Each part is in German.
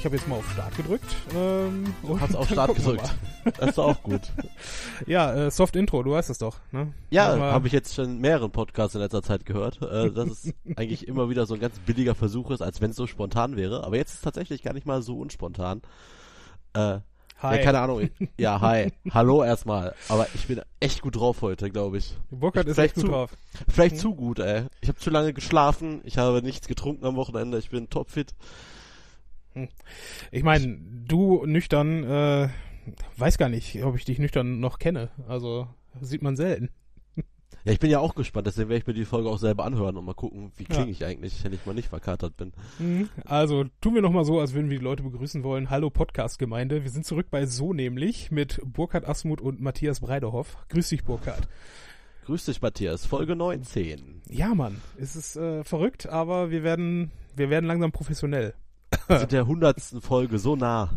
ich habe jetzt mal auf Start gedrückt. Ähm, du hast auf Start gedrückt. Das ist auch gut. ja, äh, Soft Intro, du weißt es doch. Ne? Ja, habe ich jetzt schon mehreren Podcasts in letzter Zeit gehört, äh, dass es eigentlich immer wieder so ein ganz billiger Versuch ist, als wenn es so spontan wäre. Aber jetzt ist es tatsächlich gar nicht mal so unspontan. Äh, Hi. Ja, keine Ahnung. Ja, hi. Hallo erstmal. Aber ich bin echt gut drauf heute, glaube ich. Burkhard ist echt gut zu, drauf. Vielleicht hm? zu gut, ey. Ich habe zu lange geschlafen. Ich habe nichts getrunken am Wochenende. Ich bin topfit. Hm. Ich meine, du nüchtern, äh, weiß gar nicht, ob ich dich nüchtern noch kenne. Also sieht man selten. Ja, ich bin ja auch gespannt, deswegen werde ich mir die Folge auch selber anhören und mal gucken, wie klinge ja. ich eigentlich, wenn ich mal nicht verkatert bin. Mhm. Also tun wir nochmal so, als würden wir die Leute begrüßen wollen. Hallo Podcast-Gemeinde. Wir sind zurück bei So nämlich mit Burkhard Asmuth und Matthias Breidehoff. Grüß dich, Burkhard. Grüß dich, Matthias. Folge 19. Ja, Mann. Es ist äh, verrückt, aber wir werden, wir werden langsam professionell. Wir sind der hundertsten Folge so nah.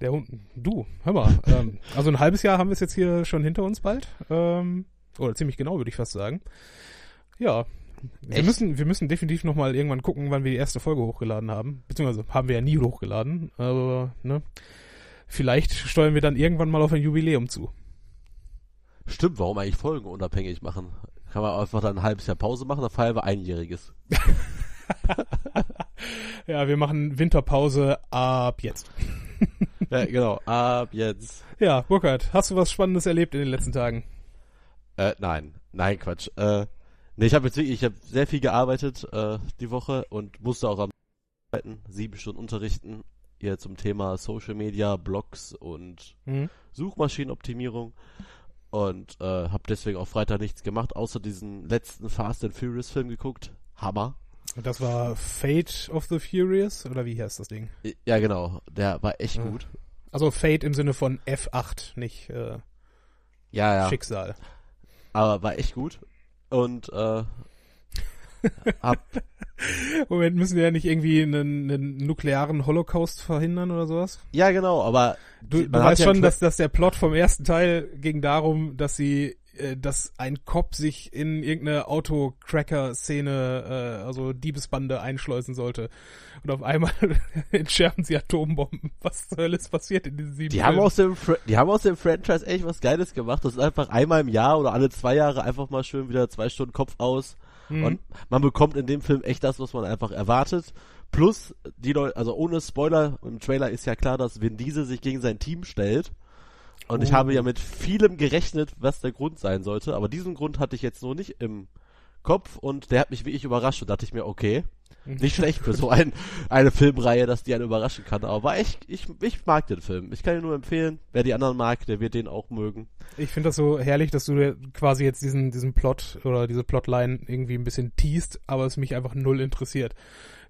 Der Hund, du, hör mal. ähm, also ein halbes Jahr haben wir es jetzt hier schon hinter uns bald. Ähm, oder ziemlich genau, würde ich fast sagen. Ja. Wir müssen, wir müssen definitiv nochmal irgendwann gucken, wann wir die erste Folge hochgeladen haben. Beziehungsweise haben wir ja nie hochgeladen. Aber, ne? Vielleicht steuern wir dann irgendwann mal auf ein Jubiläum zu. Stimmt, warum eigentlich Folgen unabhängig machen? Kann man einfach dann ein halbes Jahr Pause machen, dann feiern wir einjähriges. ja, wir machen Winterpause ab jetzt. ja, genau, ab jetzt. Ja, Burkhard, hast du was Spannendes erlebt in den letzten Tagen? Äh, nein, nein, Quatsch. Äh, nee, ich habe jetzt wirklich, ich habe sehr viel gearbeitet äh, die Woche und musste auch am arbeiten, sieben Stunden unterrichten, hier zum Thema Social Media, Blogs und mhm. Suchmaschinenoptimierung und äh, habe deswegen auch Freitag nichts gemacht, außer diesen letzten Fast and Furious Film geguckt. Hammer. Das war Fate of the Furious oder wie heißt das Ding? Ja, genau. Der war echt ja. gut. Also Fate im Sinne von F8, nicht äh, ja, ja. Schicksal aber war echt gut. Und äh, hab Moment, müssen wir ja nicht irgendwie einen, einen, nuklearen Holocaust verhindern oder sowas? Ja, genau, aber du, du weißt ja schon, dass, dass der Plot vom ersten Teil ging darum, dass sie dass ein Cop sich in irgendeine Autocracker-Szene, äh, also Diebesbande einschleusen sollte. Und auf einmal entschärfen sie Atombomben. Was zur Hölle ist passiert in diesen sieben die haben, aus dem die haben aus dem Franchise echt was Geiles gemacht. Das ist einfach einmal im Jahr oder alle zwei Jahre einfach mal schön wieder zwei Stunden Kopf aus. Mhm. Und man bekommt in dem Film echt das, was man einfach erwartet. Plus, die Leute, also ohne Spoiler, im Trailer ist ja klar, dass Vin Diesel sich gegen sein Team stellt. Und oh. ich habe ja mit vielem gerechnet, was der Grund sein sollte, aber diesen Grund hatte ich jetzt noch nicht im Kopf und der hat mich wirklich überrascht und dachte ich mir, okay, nicht schlecht für so ein, eine Filmreihe, dass die einen überraschen kann, aber echt, ich, ich mag den Film. Ich kann ihn nur empfehlen. Wer die anderen mag, der wird den auch mögen. Ich finde das so herrlich, dass du quasi jetzt diesen, diesen Plot oder diese Plotline irgendwie ein bisschen teast, aber es mich einfach null interessiert.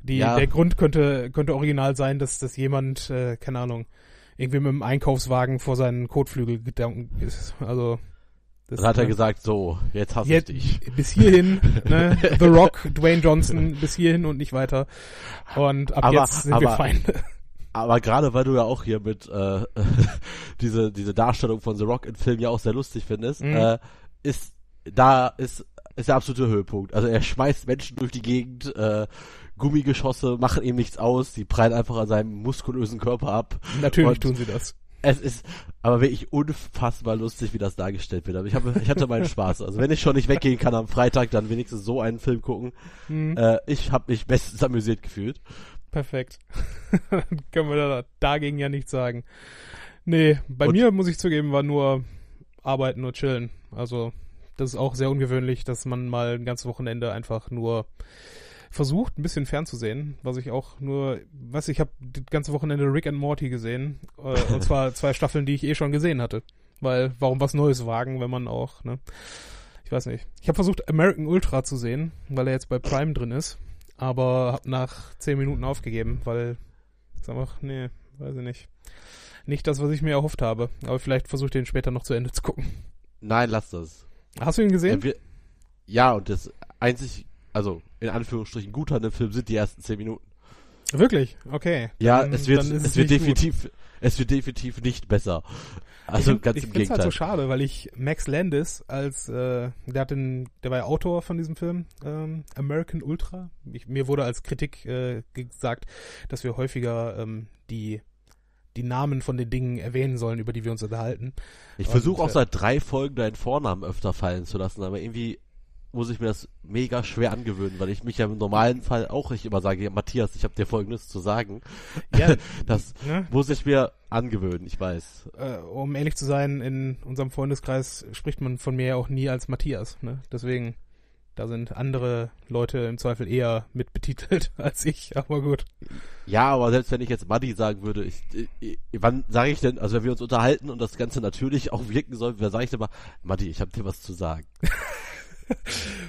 Die, ja. Der Grund könnte, könnte original sein, dass, dass jemand, äh, keine Ahnung, irgendwie mit dem Einkaufswagen vor seinen Kotflügel gedanken ist. Also das Dann hat er ne, gesagt, so, jetzt hasse jetzt, ich dich. Bis hierhin, ne, The Rock, Dwayne Johnson, bis hierhin und nicht weiter. Und ab aber, jetzt sind aber, wir Feinde. Aber gerade weil du ja auch hier mit äh, diese diese Darstellung von The Rock im Film ja auch sehr lustig findest, mhm. äh, ist da ist ist der absolute Höhepunkt. Also er schmeißt Menschen durch die Gegend, äh, Gummigeschosse machen ihm nichts aus, die prallen einfach an seinem muskulösen Körper ab. Natürlich tun sie das. Es ist aber wirklich unfassbar lustig, wie das dargestellt wird. Aber ich habe, ich hatte meinen Spaß. Also wenn ich schon nicht weggehen kann am Freitag, dann wenigstens so einen Film gucken. Mhm. Äh, ich habe mich bestens amüsiert gefühlt. Perfekt. können wir da, dagegen ja nichts sagen. Nee, bei Und mir muss ich zugeben, war nur arbeiten und chillen. Also das ist auch sehr ungewöhnlich, dass man mal ein ganzes Wochenende einfach nur versucht, ein bisschen fernzusehen, was ich auch nur, was ich habe das ganze Wochenende Rick and Morty gesehen, äh, und zwar zwei Staffeln, die ich eh schon gesehen hatte, weil warum was Neues wagen, wenn man auch, ne, ich weiß nicht. Ich habe versucht American Ultra zu sehen, weil er jetzt bei Prime drin ist, aber habe nach zehn Minuten aufgegeben, weil ist einfach, nee, weiß ich nicht. Nicht das, was ich mir erhofft habe, aber vielleicht versuche ich den später noch zu Ende zu gucken. Nein, lass das. Hast du ihn gesehen? Ja, ja und das einzig also in Anführungsstrichen gut an dem Film sind die ersten zehn Minuten. Wirklich? Okay. Ja, Dann- es wird, ist es wird nicht gut. definitiv, es wird definitiv nicht besser. Also ich, ganz ich im find's halt Gegenteil. so schade, weil ich Max Landis als, äh, der hat den, der war ja Autor von diesem Film, ähm, American Ultra. Ich, mir wurde als Kritik äh, gesagt, dass wir häufiger ähm, die die Namen von den Dingen erwähnen sollen, über die wir uns unterhalten. ich versuche auch äh, seit drei Folgen deinen Vornamen öfter fallen zu lassen, aber irgendwie muss ich mir das mega schwer angewöhnen, weil ich mich ja im normalen Fall auch nicht immer sage, ja, Matthias, ich habe dir Folgendes zu sagen. Ja, Das ne? muss ich mir angewöhnen, ich weiß. äh, um ehrlich zu sein, in unserem Freundeskreis spricht man von mir ja auch nie als Matthias. Ne? Deswegen, da sind andere Leute im Zweifel eher mit betitelt als ich, aber gut. Ja, aber selbst wenn ich jetzt Buddy sagen würde, ich, ich, wann sage ich denn, also wenn wir uns unterhalten und das Ganze natürlich auch wirken soll, wer sage ich denn mal, Buddy, ich habe dir was zu sagen.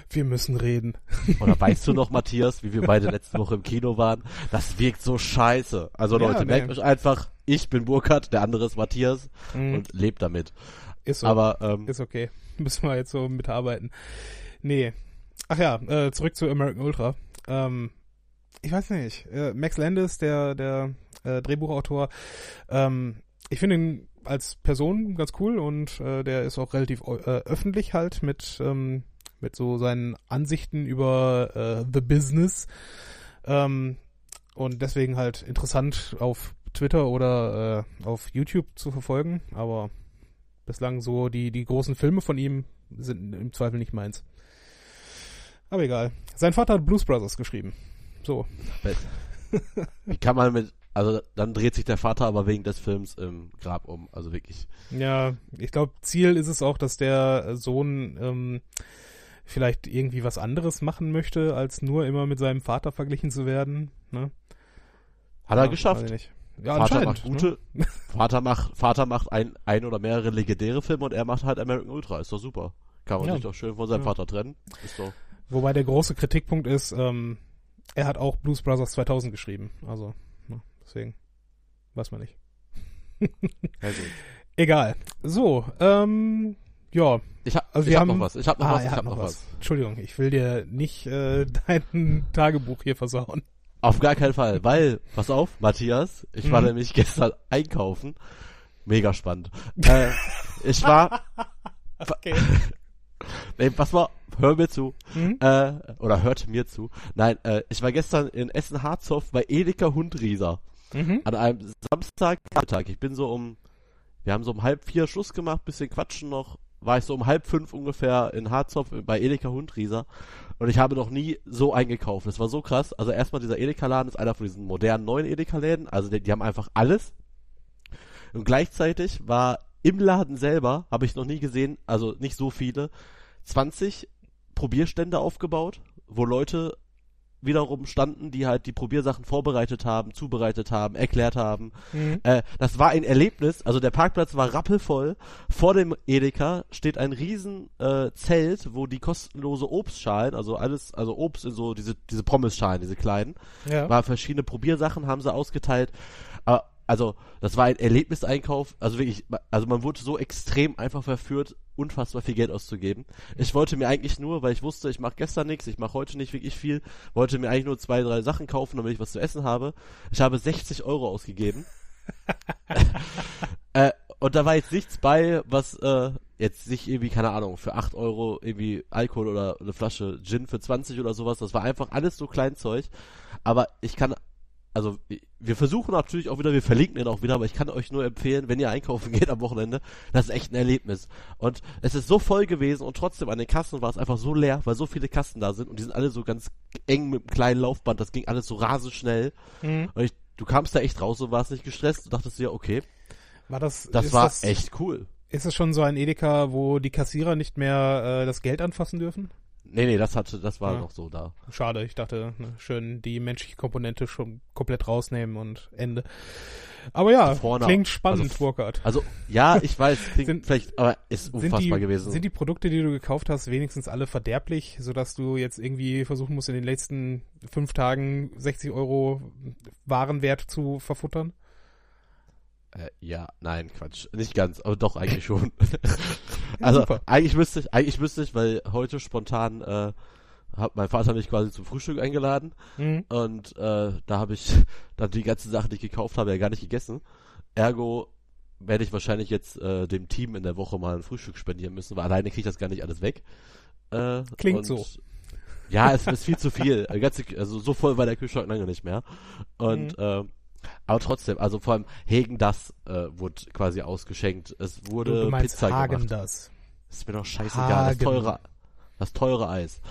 Wir müssen reden. Oder weißt du noch, Matthias, wie wir beide letzte Woche im Kino waren? Das wirkt so scheiße. Also Ja, Leute, nee. merkt euch einfach, ich bin Burkhard, der andere ist Matthias Mhm. und lebt damit. Ist so. Aber ähm, Ist okay. Müssen wir jetzt so mitarbeiten. Nee. Ach ja, äh, zurück zu American Ultra. Ähm, ich weiß nicht. Äh, Max Landis, der, der äh, Drehbuchautor, ähm, ich finde ihn als Person ganz cool und äh, der ist auch relativ äh, öffentlich halt mit, ähm, mit so seinen Ansichten über äh, The Business. Ähm, und deswegen halt interessant auf Twitter oder äh, auf YouTube zu verfolgen, aber bislang so die, die großen Filme von ihm sind im Zweifel nicht meins. Aber egal. Sein Vater hat Blues Brothers geschrieben. So. wie kann man mit, also dann dreht sich der Vater aber wegen des Films im Grab um. Also wirklich. Ja, ich glaube, Ziel ist es auch, dass der Sohn ähm, vielleicht irgendwie was anderes machen möchte, als nur immer mit seinem Vater verglichen zu werden. Ne? Hat er Ja, geschafft. Ja, Vater macht Ne? gute, Vater macht, Vater macht ein, ein oder mehrere legendäre Filme und er macht halt American Ultra. Ist doch super. Kann man Ja. sich doch schön von seinem Ja. Vater trennen. Ist doch. Wobei der große Kritikpunkt ist, ähm, er hat auch Blues Brothers 2000 geschrieben. Also, ne, deswegen weiß man nicht. Also, Egal. So, ähm, ja. ich hab, Also ich wir hab haben, noch was. Ich hab noch ah, was. Ich hab noch was. Entschuldigung, ich will dir nicht äh, dein Tagebuch hier versauen. Auf gar keinen Fall, weil, pass auf, Matthias, ich war Mhm. nämlich gestern einkaufen. Mega spannend. äh, ich war, Okay. nee, pass mal, hör mir zu. Hm? Äh, oder hört mir zu. Nein, äh, ich war gestern in Essen-Harzhof bei Edeka Hundrieser. Mhm. An einem Samstagnachmittag. Ich bin so um, wir haben so um halb vier Schluss gemacht, bisschen quatschen noch. War ich so um halb fünf ungefähr in Harzhof bei Edeka Hundrieser. Und ich habe noch nie so eingekauft. Das war so krass. Also erstmal dieser Edeka-Laden ist einer von diesen modernen neuen Edeka-Läden. Also die, die haben einfach alles. Und gleichzeitig war im Laden selber, habe ich noch nie gesehen, also nicht so viele, 20 Probierstände aufgebaut, wo Leute wiederum standen, die halt die Probiersachen vorbereitet haben, zubereitet haben, erklärt haben. Mhm. Äh, das war ein Erlebnis. Also der Parkplatz war rappelvoll. Vor dem Edeka steht ein riesen äh, Zelt, wo die kostenlose Obstschalen, also alles, also Obst in so diese diese Pommesschalen, diese kleinen, Ja. war verschiedene Probiersachen haben sie ausgeteilt. Aber, also das war ein Erlebniseinkauf. Also wirklich, also man wurde so extrem einfach verführt, unfassbar viel Geld auszugeben. Ich wollte mir eigentlich nur, weil ich wusste, ich mache gestern nichts, ich mache heute nicht wirklich viel, wollte mir eigentlich nur zwei, drei Sachen kaufen, damit ich was zu essen habe. Ich habe 60 Euro ausgegeben. äh, und da war jetzt nichts bei, was äh, jetzt sich irgendwie, keine Ahnung, für 8 Euro irgendwie Alkohol oder eine Flasche Gin für 20 oder sowas. Das war einfach alles so Kleinzeug. Aber ich kann, also wir versuchen natürlich auch wieder, wir verlinken ihn auch wieder, aber ich kann euch nur empfehlen, wenn ihr einkaufen geht am Wochenende, das ist echt ein Erlebnis. Und es ist so voll gewesen und trotzdem an den Kassen war es einfach so leer, weil so viele Kassen da sind und die sind alle so ganz eng mit einem kleinen Laufband, das ging alles so rasend schnell. Mhm. Und ich, du kamst da echt raus und warst nicht gestresst und dachtest dir, okay, War das, das war das, echt cool. Ist es schon so ein Edeka, wo die Kassierer nicht mehr äh, das Geld anfassen dürfen? Nee, nee, das hatte, das war Ja. noch so da. Schade, ich dachte, ne, schön die menschliche Komponente schon komplett rausnehmen und Ende. Aber ja, Vorne- klingt spannend, also- Burkhard. Also, ja, ich weiß, klingt Sind- vielleicht, aber ist unfassbar die, gewesen. sind die Produkte, die du gekauft hast, wenigstens alle verderblich, sodass du jetzt irgendwie versuchen musst, in den letzten fünf Tagen 60 Euro Warenwert zu verfuttern? Äh, ja, nein, Quatsch. Nicht ganz, aber doch eigentlich schon. also super. eigentlich müsste ich, eigentlich müsste ich, weil heute spontan äh, hat mein Vater mich quasi zum Frühstück eingeladen Mhm. und äh, da habe ich dann die ganzen Sachen, die ich gekauft habe, ja gar nicht gegessen. Ergo werde ich wahrscheinlich jetzt äh, dem Team in der Woche mal ein Frühstück spendieren müssen, weil alleine kriege ich das gar nicht alles weg. Äh, Klingt und, so. Ja, es ist viel zu viel. Ganze, also so voll war der Kühlschrank lange nicht mehr. Und Mhm. äh, aber trotzdem, also vor allem Hegen das äh, wurde quasi ausgeschenkt. Es wurde du meinst Pizza Hagen gemacht. das. Ist mir doch scheißegal. Das teure, das teure Eis.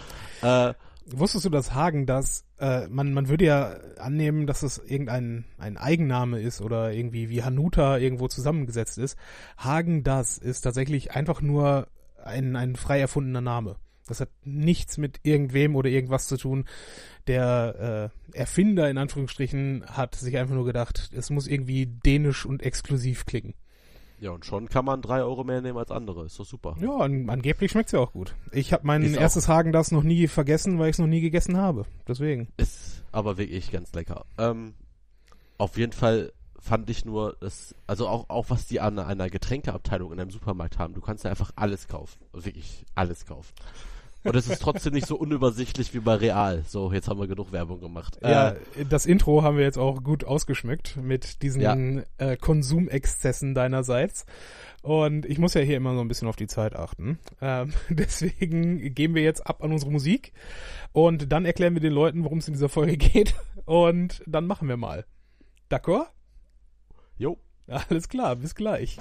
Äh, Wusstest du, dass Hagen das, äh, man, man würde ja annehmen, dass es irgendein ein Eigenname ist oder irgendwie wie Hanuta irgendwo zusammengesetzt ist. Hagen das ist tatsächlich einfach nur ein, ein frei erfundener Name. Das hat nichts mit irgendwem oder irgendwas zu tun. Der äh, Erfinder in Anführungsstrichen hat sich einfach nur gedacht, es muss irgendwie dänisch und exklusiv klingen. ja, und schon kann man drei Euro mehr nehmen als andere. Ist doch super. Ja, an, angeblich schmeckt's ja auch gut. Ich habe mein Ist erstes Hagen das noch nie vergessen, weil ich es noch nie gegessen habe. Deswegen. Ist aber wirklich ganz lecker. Ähm, auf jeden Fall fand ich nur, das, also auch, auch was die an einer Getränkeabteilung in einem Supermarkt haben, du kannst ja einfach alles kaufen. Also Wirklich alles kaufen. Und es ist trotzdem nicht so unübersichtlich wie bei Real. So, jetzt haben wir genug Werbung gemacht. Ja, Äh, das Intro haben wir jetzt auch gut ausgeschmückt mit diesen Ja. äh, Konsumexzessen deinerseits. Und ich muss ja hier immer so ein bisschen auf die Zeit achten. Ähm, deswegen gehen wir jetzt ab an unsere Musik und dann erklären wir den Leuten, worum es in dieser Folge geht. Und dann machen wir mal. D'accord? jo. Alles klar, bis gleich.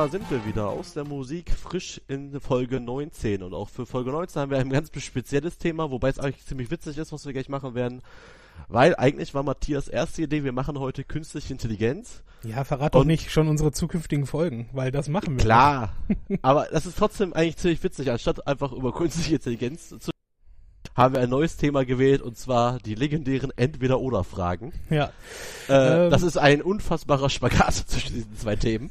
Da sind wir wieder aus der Musik frisch in Folge 19. Und auch für Folge 19 haben wir ein ganz spezielles Thema, wobei es eigentlich ziemlich witzig ist, was wir gleich machen werden. Weil eigentlich war Matthias erste Idee, wir machen heute künstliche Intelligenz. Ja, verrat doch nicht schon unsere zukünftigen Folgen, weil das machen wir. Klar. Aber das ist trotzdem eigentlich ziemlich witzig. Anstatt einfach über künstliche Intelligenz zu haben wir ein neues Thema gewählt und zwar die legendären Entweder-Oder-Fragen. Ja. Äh, Ähm. Das ist ein unfassbarer Spagat zwischen diesen zwei Themen.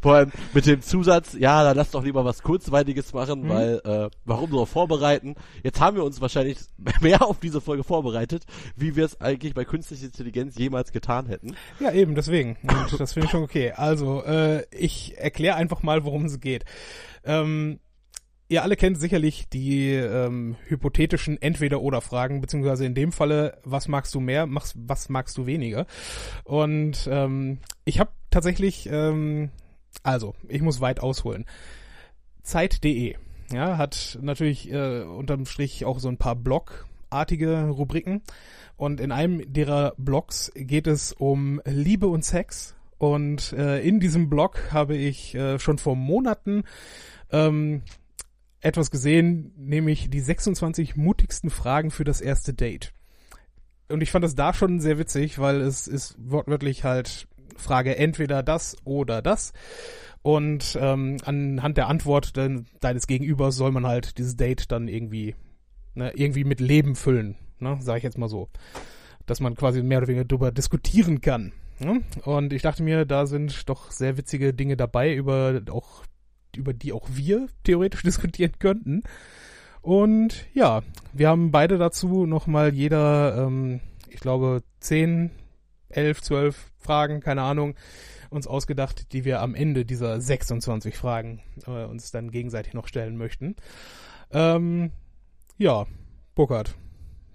Vor allem mit dem Zusatz, ja, dann lass doch lieber was Kurzweiliges machen, Mhm. weil äh, warum nur vorbereiten? Jetzt haben wir uns wahrscheinlich mehr auf diese Folge vorbereitet, wie wir es eigentlich bei künstlicher Intelligenz jemals getan hätten. Ja, eben, deswegen. Und das finde ich schon okay. Also, äh, ich erkläre einfach mal, worum es geht. Ähm, ihr alle kennt sicherlich die ähm, hypothetischen Entweder-Oder-Fragen, beziehungsweise in dem Falle, was magst du mehr, machst, was magst du weniger? Und ähm, ich habe tatsächlich, ähm, also, ich muss weit ausholen. Zeit.de ja, hat natürlich äh, unterm Strich auch so ein paar Blog-artige Rubriken. Und in einem derer Blogs geht es um Liebe und Sex. Und äh, in diesem Blog habe ich äh, schon vor Monaten ähm, etwas gesehen, nämlich die 26 mutigsten Fragen für das erste Date. Und ich fand das da schon sehr witzig, weil es ist wortwörtlich halt Frage entweder das oder das. Und ähm, anhand der Antwort de deines Gegenübers soll man halt dieses Date dann irgendwie, ne, irgendwie mit Leben füllen, ne, sage ich jetzt mal so. Dass man quasi mehr oder weniger darüber diskutieren kann. Ne? Und ich dachte mir, da sind doch sehr witzige Dinge dabei, über auch über die auch wir theoretisch diskutieren könnten. Und ja, wir haben beide dazu nochmal jeder, ähm, ich glaube, 10, 11, 12 Fragen, keine Ahnung, uns ausgedacht, die wir am Ende dieser 26 Fragen äh, uns dann gegenseitig noch stellen möchten. Ähm, ja, Burkhard,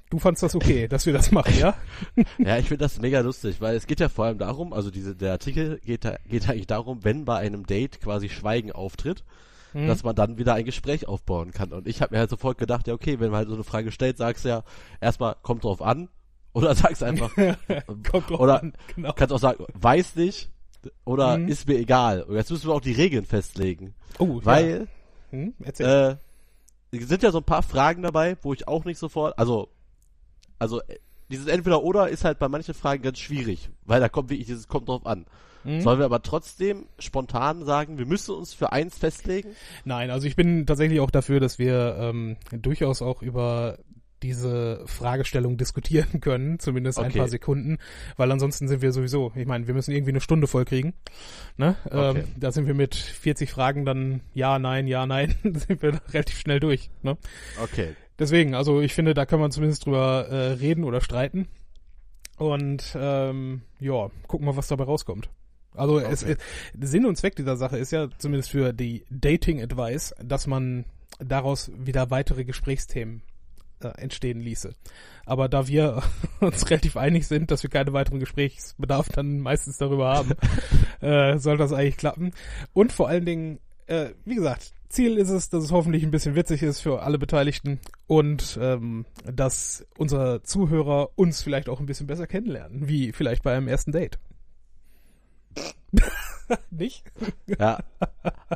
du fandst das okay, dass wir das machen, ja? Ja, ich finde das mega lustig, weil es geht ja vor allem darum, also diese, der Artikel geht, da, geht eigentlich darum, wenn bei einem Date quasi Schweigen auftritt, Hm. dass man dann wieder ein Gespräch aufbauen kann. Und ich habe mir halt sofort gedacht, ja okay, wenn man halt so eine Frage stellt, sagst du ja erstmal, kommt drauf an, oder sagst einfach, oder an, genau. kannst auch sagen, weiß nicht, oder Mhm. ist mir egal. Und jetzt müssen wir auch die Regeln festlegen, Oh, ja. weil Hm, erzähl. äh, es sind ja so ein paar Fragen dabei, wo ich auch nicht sofort, also, also äh, dieses Entweder-Oder ist halt bei manchen Fragen ganz schwierig, weil da kommt wirklich dieses kommt drauf an. Hm? Sollen wir aber trotzdem spontan sagen, wir müssen uns für eins festlegen? Nein, also ich bin tatsächlich auch dafür, dass wir ähm, durchaus auch über diese Fragestellung diskutieren können, zumindest ein Okay. paar Sekunden, weil ansonsten sind wir sowieso, ich meine, wir müssen irgendwie eine Stunde voll kriegen. Ne? Okay. Ähm, da sind wir mit 40 Fragen dann ja, nein, ja, nein, sind wir relativ schnell durch. Ne? Okay. deswegen, also ich finde, da kann man zumindest drüber äh, reden oder streiten. Und ähm, ja, gucken wir, was dabei rauskommt. Also okay. es, es, Sinn und Zweck dieser Sache ist ja zumindest für die Dating Advice, dass man daraus wieder weitere Gesprächsthemen äh, entstehen ließe. Aber da wir uns relativ einig sind, dass wir keine weiteren Gesprächsbedarf dann meistens darüber haben, äh, soll das eigentlich klappen. Und vor allen Dingen, äh, wie gesagt, Ziel ist es, dass es hoffentlich ein bisschen witzig ist für alle Beteiligten und ähm, dass unsere Zuhörer uns vielleicht auch ein bisschen besser kennenlernen, wie vielleicht bei einem ersten Date. Nicht? Ja.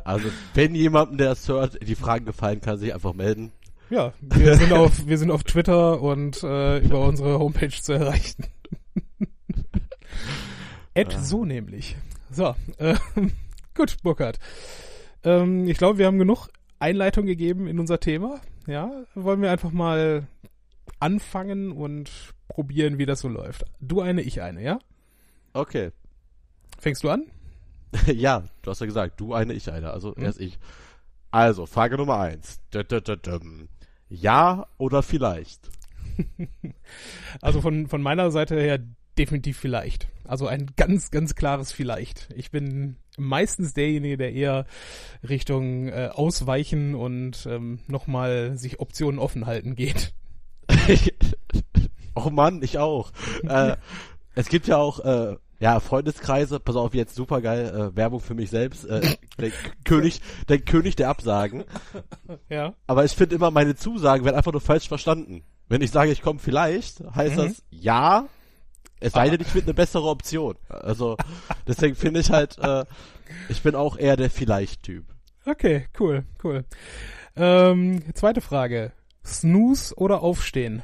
Also, wenn jemandem, der es hört, die Fragen gefallen, kann sich einfach melden. Ja, wir sind auf, wir sind auf Twitter und äh, über unsere Homepage zu erreichen. Ed so nämlich. So, äh, gut, Burkhard. Ähm, ich glaube, wir haben genug Einleitung gegeben in unser Thema. Ja, wollen wir einfach mal anfangen und probieren, wie das so läuft. Du eine, ich eine, ja? Okay. Fängst du an? ja, du hast ja gesagt, du eine, ich eine. Also hm. erst ich. Also, Frage Nummer eins. Ja oder vielleicht? also von, von meiner Seite her definitiv vielleicht. Also ein ganz, ganz klares vielleicht. Ich bin meistens derjenige, der eher Richtung äh, Ausweichen und ähm, nochmal sich Optionen offen halten geht. oh Mann, ich auch. äh, es gibt ja auch äh, ja, Freundeskreise, pass auf, jetzt super geil, äh, Werbung für mich selbst, äh, der König, der König der Absagen. Ja. Aber ich finde immer, meine Zusagen werden einfach nur falsch verstanden. Wenn ich sage, ich komme vielleicht, heißt mhm. das ja, es sei denn, ich finde eine bessere Option. Also, deswegen finde ich halt, äh, ich bin auch eher der Vielleicht-Typ. Okay, cool, cool. Ähm, zweite Frage. Snooze oder Aufstehen?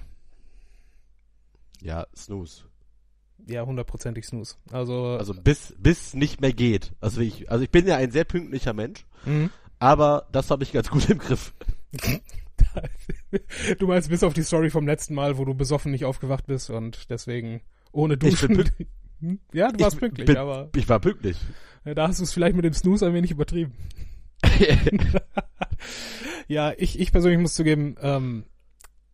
Ja, Snooze ja, hundertprozentig Snooze. Also, also bis, bis nicht mehr geht. Also ich, also ich bin ja ein sehr pünktlicher Mensch, mhm. aber das habe ich ganz gut im Griff. du meinst bis auf die Story vom letzten Mal, wo du besoffen nicht aufgewacht bist und deswegen ohne Duschen. Hm? ja, du warst ich pünktlich, bin, aber. Ich war pünktlich. Da hast du es vielleicht mit dem Snooze ein wenig übertrieben. ja, ich, ich persönlich muss zugeben, ähm,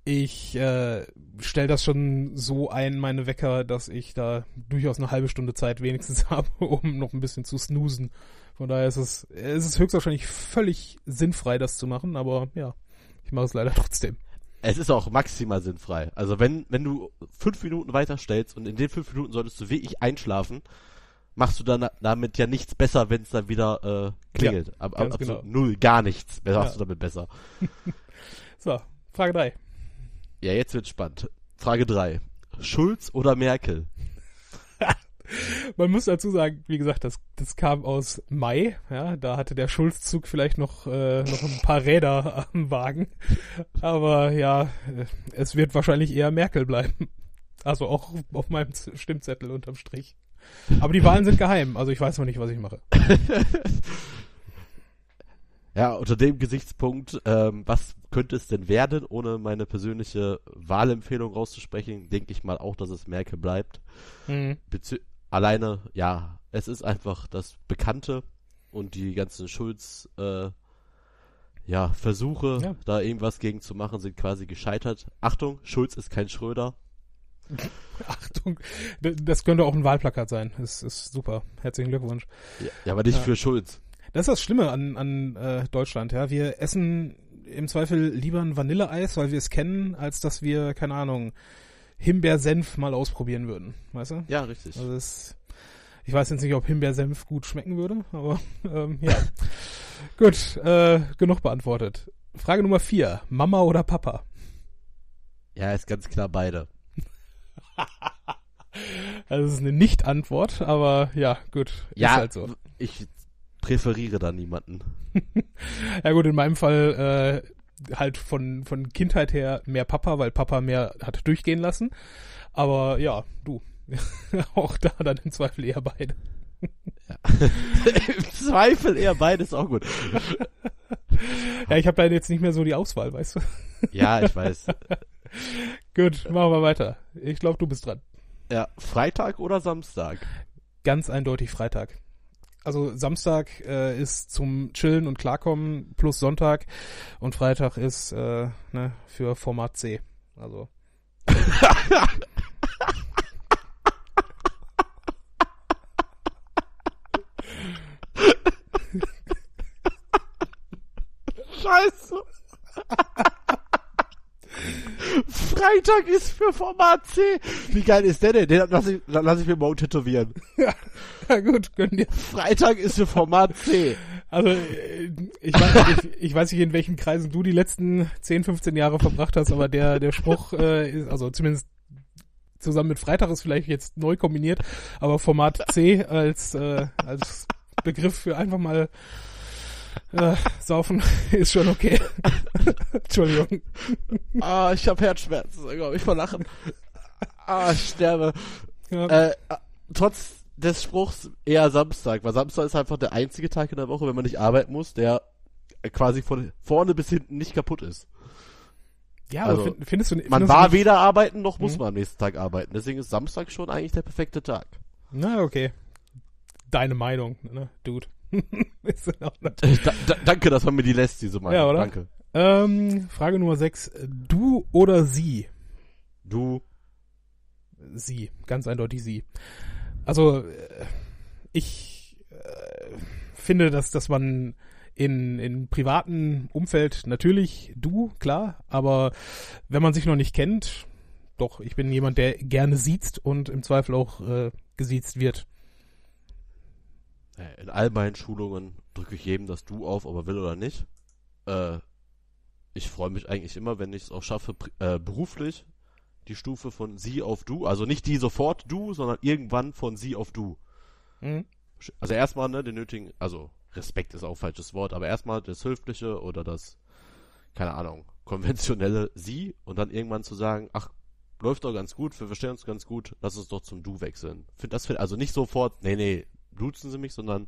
ich äh, stelle das schon so ein, meine Wecker, dass ich da durchaus eine halbe Stunde Zeit wenigstens habe, um noch ein bisschen zu snoosen. Von daher ist es, es ist höchstwahrscheinlich völlig sinnfrei, das zu machen, aber ja, ich mache es leider trotzdem. Es ist auch maximal sinnfrei. Also wenn, wenn du fünf Minuten weiterstellst und in den fünf Minuten solltest du wie ich einschlafen, machst du dann damit ja nichts besser, wenn es dann wieder äh, klingelt. Ja, ab, ab, genau. null, gar nichts. Wer ja. du damit besser? so, Frage drei. Ja, jetzt wird spannend. Frage 3. Schulz oder Merkel? Man muss dazu sagen, wie gesagt, das, das kam aus Mai, ja, da hatte der Schulzzug vielleicht noch, äh, noch ein paar Räder am Wagen. Aber ja, es wird wahrscheinlich eher Merkel bleiben. Also auch auf meinem Stimmzettel unterm Strich. Aber die Wahlen sind geheim, also ich weiß noch nicht, was ich mache. Ja, unter dem Gesichtspunkt, ähm, was könnte es denn werden, ohne meine persönliche Wahlempfehlung rauszusprechen, denke ich mal auch, dass es Merkel bleibt. Mhm. alleine, ja, es ist einfach das Bekannte und die ganzen Schulz, äh, ja, Versuche, ja. da irgendwas gegen zu machen, sind quasi gescheitert. Achtung, Schulz ist kein Schröder. Achtung, das könnte auch ein Wahlplakat sein. Das ist super. Herzlichen Glückwunsch. Ja, aber nicht ja. für Schulz. Das ist das Schlimme an, an äh, Deutschland, ja. Wir essen im Zweifel lieber ein Vanilleeis, weil wir es kennen, als dass wir, keine Ahnung, Himbeersenf mal ausprobieren würden, weißt du? Ja, richtig. Also das, ich weiß jetzt nicht, ob Himbeersenf gut schmecken würde, aber ähm, ja. gut, äh, genug beantwortet. Frage Nummer vier. Mama oder Papa? Ja, ist ganz klar beide. also das ist eine Nicht-Antwort, aber ja, gut. Ja, halt so. ich präferiere da niemanden. ja gut, in meinem Fall äh, halt von, von Kindheit her mehr Papa, weil Papa mehr hat durchgehen lassen. Aber ja, du. auch da dann im Zweifel eher beide. Ja. Im Zweifel eher beides auch gut. ja, ich habe da jetzt nicht mehr so die Auswahl, weißt du? ja, ich weiß. gut, machen wir weiter. Ich glaube, du bist dran. Ja, Freitag oder Samstag? Ganz eindeutig Freitag. Also Samstag äh, ist zum Chillen und Klarkommen plus Sonntag und Freitag ist äh, ne, für Format C. Also. Scheiße. Freitag ist für Format C. Wie geil ist der denn? Den lass ich, lass ich mir morgen tätowieren. ja, gut, gönn dir. Freitag ist für Format C. Also, äh, ich weiß, ich, ich weiß nicht, in welchen Kreisen du die letzten 10, 15 Jahre verbracht hast, aber der, der Spruch, äh, ist, also zumindest zusammen mit Freitag ist vielleicht jetzt neu kombiniert, aber Format C als, äh, als Begriff für einfach mal äh, saufen ist schon okay. Entschuldigung. Ah, ich habe Herzschmerzen, glaube ich, vor Lachen. Ah, ich sterbe. Ja. Äh, trotz des Spruchs eher Samstag, weil Samstag ist einfach der einzige Tag in der Woche, wenn man nicht arbeiten muss, der quasi von vorne bis hinten nicht kaputt ist. ja, also, aber find, findest du Man findest war du nicht, weder arbeiten, noch muss Mhm. man am nächsten Tag arbeiten. Deswegen ist Samstag schon eigentlich der perfekte Tag. Na, okay. Deine Meinung, ne, Dude. Da, da, danke, dass man mir die lässt, diese Meinung. Ja, oder? Danke. Ähm, Frage Nummer 6. Du oder sie? Du, Sie, ganz eindeutig sie. Also äh, ich äh, finde, dass dass man in in privaten Umfeld natürlich du klar, aber wenn man sich noch nicht kennt, doch ich bin jemand, der gerne siezt und im Zweifel auch äh, gesiezt wird. Äh, in all meinen Schulungen drücke ich jedem das Du auf, ob er will oder nicht. Äh, ich freue mich eigentlich immer, wenn ich es auch schaffe, äh, beruflich die Stufe von Sie auf Du, also nicht die sofort Du, sondern irgendwann von Sie auf Du. Mhm. Also erstmal, ne, den nötigen, also Respekt ist auch ein falsches Wort, aber erstmal das Höfliche oder das, keine Ahnung, konventionelle Sie und dann irgendwann zu sagen, ach, läuft doch ganz gut, wir verstehen uns ganz gut, lass uns doch zum Du wechseln. Find, das also nicht sofort, nee, nee, duzen Sie mich, sondern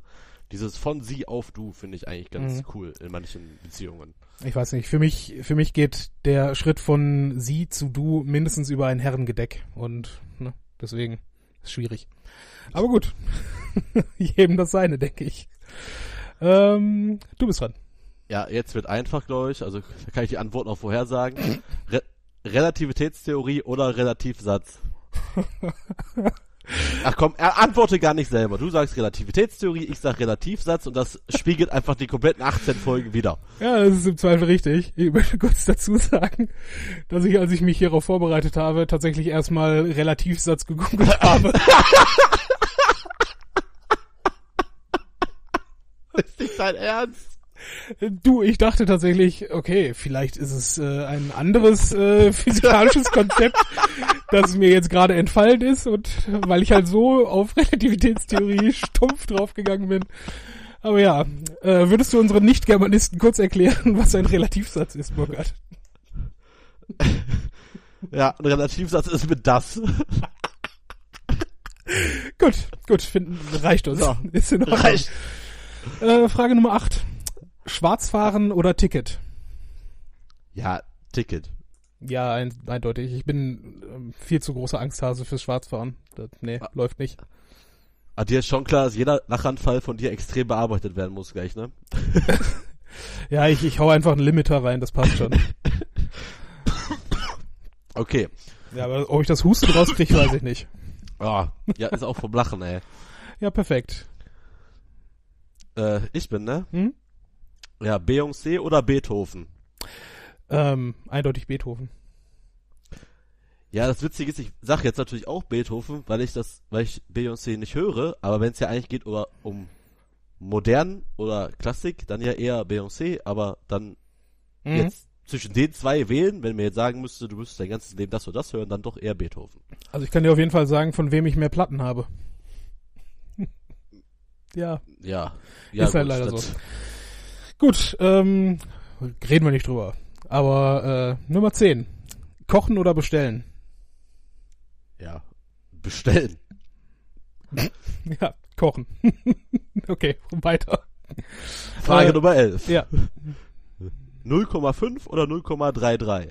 dieses von Sie auf Du finde ich eigentlich ganz Mhm. cool in manchen Beziehungen. Ich weiß nicht, für mich für mich geht der Schritt von sie zu du mindestens über ein Herrengedeck und ne, deswegen ist schwierig. Aber gut, jedem das seine, denke ich. Ähm, du bist dran. Ja, jetzt wird einfach, glaube ich, also da kann ich die Antwort noch vorhersagen. Re Relativitätstheorie oder Relativsatz? Ach komm, er antworte gar nicht selber. Du sagst Relativitätstheorie, ich sag Relativsatz und das spiegelt einfach die kompletten 18 Folgen wieder. Ja, das ist im Zweifel richtig. Ich möchte kurz dazu sagen, dass ich, als ich mich hierauf vorbereitet habe, tatsächlich erstmal Relativsatz gegoogelt habe. Ist nicht dein Ernst? Du, ich dachte tatsächlich, okay, vielleicht ist es äh, ein anderes äh, physikalisches Konzept, das mir jetzt gerade entfallen ist und weil ich halt so auf Relativitätstheorie stumpf draufgegangen bin. Aber ja, äh, würdest du unseren Nicht-Germanisten kurz erklären, was ein Relativsatz ist, Burkhard? Ja, ein Relativsatz ist mit das. Gut, gut, finden, reicht uns. So, ist in Ordnung. Reicht. Äh, Frage Nummer 8. Schwarzfahren oder Ticket? Ja, Ticket. Ja, ein, eindeutig. Ich bin ähm, viel zu großer Angsthase fürs Schwarzfahren. Das, nee, Ah. läuft nicht. Aber dir ist schon klar, dass jeder Lachanfall von dir extrem bearbeitet werden muss gleich, ne? Ja, ich, ich hau einfach einen Limiter rein, das passt schon. Okay. ja, aber ob ich das Husten rauskriege, weiß ich nicht. Ah, ja, ist auch vom Lachen, ey. Ja, perfekt. Äh, ich bin, ne? Hm? Ja, Beyoncé oder Beethoven? Ähm, eindeutig Beethoven. Ja, das Witzige ist, ich sag jetzt natürlich auch Beethoven, weil ich das, weil ich Beyoncé nicht höre, aber wenn es ja eigentlich geht über, um modern oder Klassik, dann ja eher Beyoncé, aber dann Mhm. jetzt zwischen den zwei wählen, wenn mir jetzt sagen müsste, du müsstest dein ganzes Leben das oder das hören, dann doch eher Beethoven. Also ich kann dir auf jeden Fall sagen, von wem ich mehr Platten habe. ja, Ja. ja Ist halt leider das- so. Gut. Ähm, reden wir nicht drüber. Aber äh, Nummer 10. Kochen oder bestellen? Ja. Bestellen. Ja, kochen. okay, weiter. Frage Äh, Nummer 11. Ja, 0,5 oder 0,33?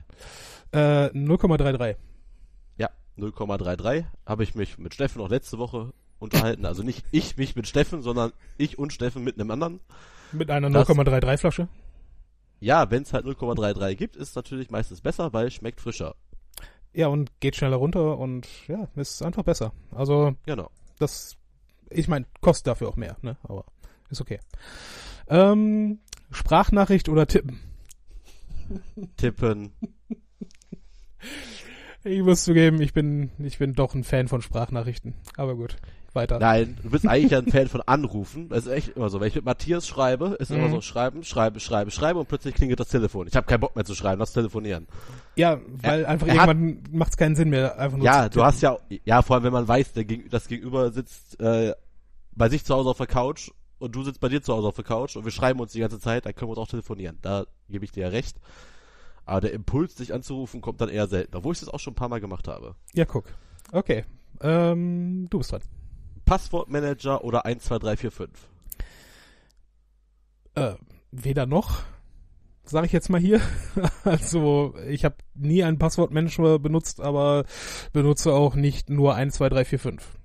äh, 0,33. Ja, 0,33 habe ich mich mit Steffen noch letzte Woche unterhalten. Also nicht ich mich mit Steffen, sondern ich und Steffen mit einem anderen. Mit einer Das- 0,33 Flasche. Ja, wenn es halt 0,33 gibt, ist natürlich meistens besser, weil schmeckt frischer. Ja, und geht schneller runter und ja, ist einfach besser. Also, Genau. das, ich meine, kostet dafür auch mehr, ne? Aber ist okay. Ähm, Sprachnachricht oder Tippen? Tippen. Ich muss zugeben, ich bin, ich bin doch ein Fan von Sprachnachrichten. Aber gut, weiter. Nein, du bist eigentlich ein Fan von Anrufen. Das ist echt immer so. Wenn ich mit Matthias schreibe, ist immer Mhm. so schreiben, schreiben, schreiben, schreiben und plötzlich klingelt das Telefon. Ich habe keinen Bock mehr zu schreiben, lass telefonieren. Ja, weil einfach er irgendwann macht es keinen Sinn mehr, einfach nur Ja, du hast ja, ja, vor allem wenn man weiß, der das Gegenüber sitzt äh, bei sich zu Hause auf der Couch und du sitzt bei dir zu Hause auf der Couch und wir schreiben uns die ganze Zeit, dann können wir uns auch telefonieren. Da gebe ich dir ja recht. Aber der Impuls, dich anzurufen, kommt dann eher selten, obwohl ich das auch schon ein paar Mal gemacht habe. Ja, guck. Okay. Ähm, du bist dran. Passwortmanager oder 12345? Äh, weder noch, sage ich jetzt mal hier. also, ich habe nie einen Passwortmanager benutzt, aber benutze auch nicht nur 1, 2, 3, 4, 5.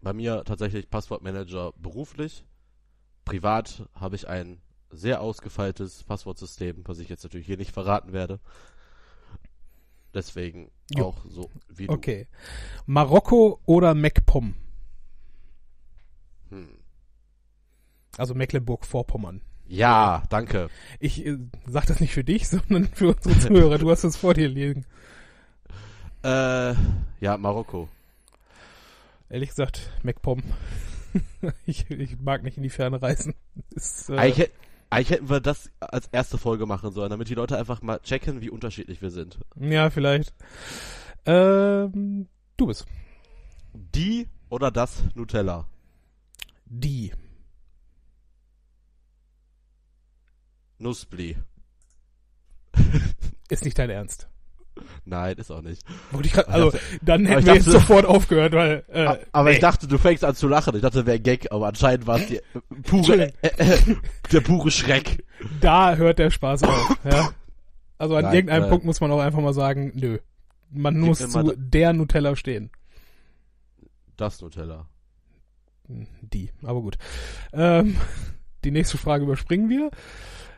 Bei mir tatsächlich Passwortmanager beruflich. Privat habe ich ein sehr ausgefeiltes Passwortsystem, was ich jetzt natürlich hier nicht verraten werde. Deswegen Jo. auch so wie du. Okay. Marokko oder MacPom? Hm. Also Mecklenburg-Vorpommern. Ja, danke. Ich äh, sag das nicht für dich, sondern für unsere Zuhörer. Du hast es vor dir liegen. Äh, ja, Marokko. Ehrlich gesagt, MacPom. ich, ich mag nicht in die Ferne reisen. Ist, äh, hätt- eigentlich hätten wir das als erste Folge machen sollen, damit die Leute einfach mal checken, wie unterschiedlich wir sind. ja, vielleicht. Ähm, du bist. Die oder das Nutella? Die. Nussbli. Ist nicht dein Ernst. Nein, ist auch nicht. Grad, also, dachte- dann hätten wir jetzt sofort aufgehört, weil, äh, aber nee. ich dachte, du fängst an zu lachen. Ich dachte, wäre ein Gag, aber anscheinend war es äh, pure, äh, äh, der pure Schreck. da hört der Spaß auf, ja. Also an Nein, irgendeinem äh, Punkt muss man auch einfach mal sagen, nö. Man Gib muss zu der Nutella stehen. Das Nutella. Die, aber gut. Ähm, die nächste Frage überspringen wir.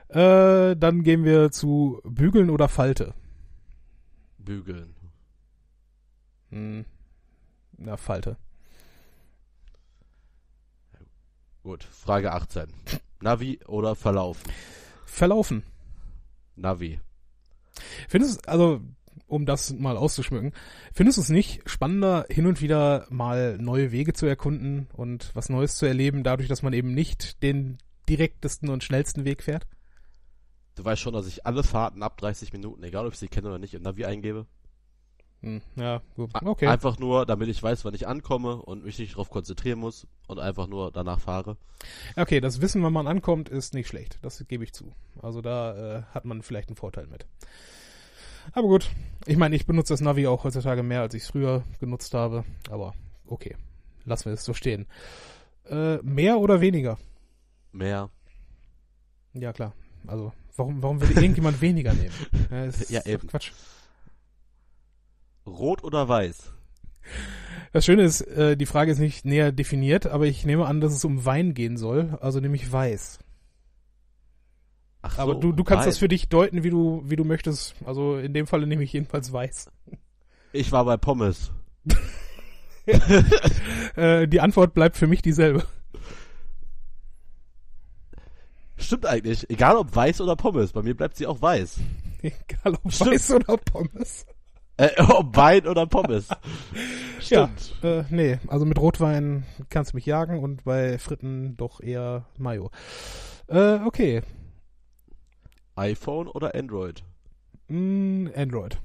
Äh, dann gehen wir zu Bügeln oder Falte. Bügeln. Hm. Na, Falte. Gut, Frage 18. Navi oder Verlaufen? Verlaufen. Navi. Findest du, also, um das mal auszuschmücken, findest du es nicht spannender, hin und wieder mal neue Wege zu erkunden und was Neues zu erleben, dadurch, dass man eben nicht den direktesten und schnellsten Weg fährt? Du weißt schon, dass ich alle Fahrten ab 30 Minuten, egal ob ich sie kenne oder nicht, im Navi eingebe. Hm, ja, gut. Okay. Einfach nur, damit ich weiß, wann ich ankomme und mich nicht darauf konzentrieren muss und einfach nur danach fahre. Okay, das Wissen, wann man ankommt, ist nicht schlecht. Das gebe ich zu. Also da äh, hat man vielleicht einen Vorteil mit. Aber gut. Ich meine, ich benutze das Navi auch heutzutage mehr, als ich es früher genutzt habe. Aber okay. Lassen wir es so stehen. Äh, mehr oder weniger? Mehr. Ja, klar. Also, warum, warum würde irgendjemand weniger nehmen? Ja, ist Ja, eben. Quatsch. Rot oder weiß? Das Schöne ist, äh, die Frage ist nicht näher definiert, aber ich nehme an, dass es um Wein gehen soll, also nämlich weiß. Ach Aber so, du, du kannst das weiß. für dich deuten, wie du, wie du möchtest. Also in dem Falle nehme ich jedenfalls weiß. Ich war bei Pommes. Äh, die Antwort bleibt für mich dieselbe. Stimmt eigentlich. Egal ob weiß oder Pommes. Bei mir bleibt sie auch weiß. Egal ob Stimmt. weiß oder Pommes. Äh, ob Wein oder Pommes. Stimmt. Ja, äh, nee, also mit Rotwein kannst du mich jagen und bei Fritten doch eher Mayo. Äh, okay. iPhone oder Android? Mm, Android.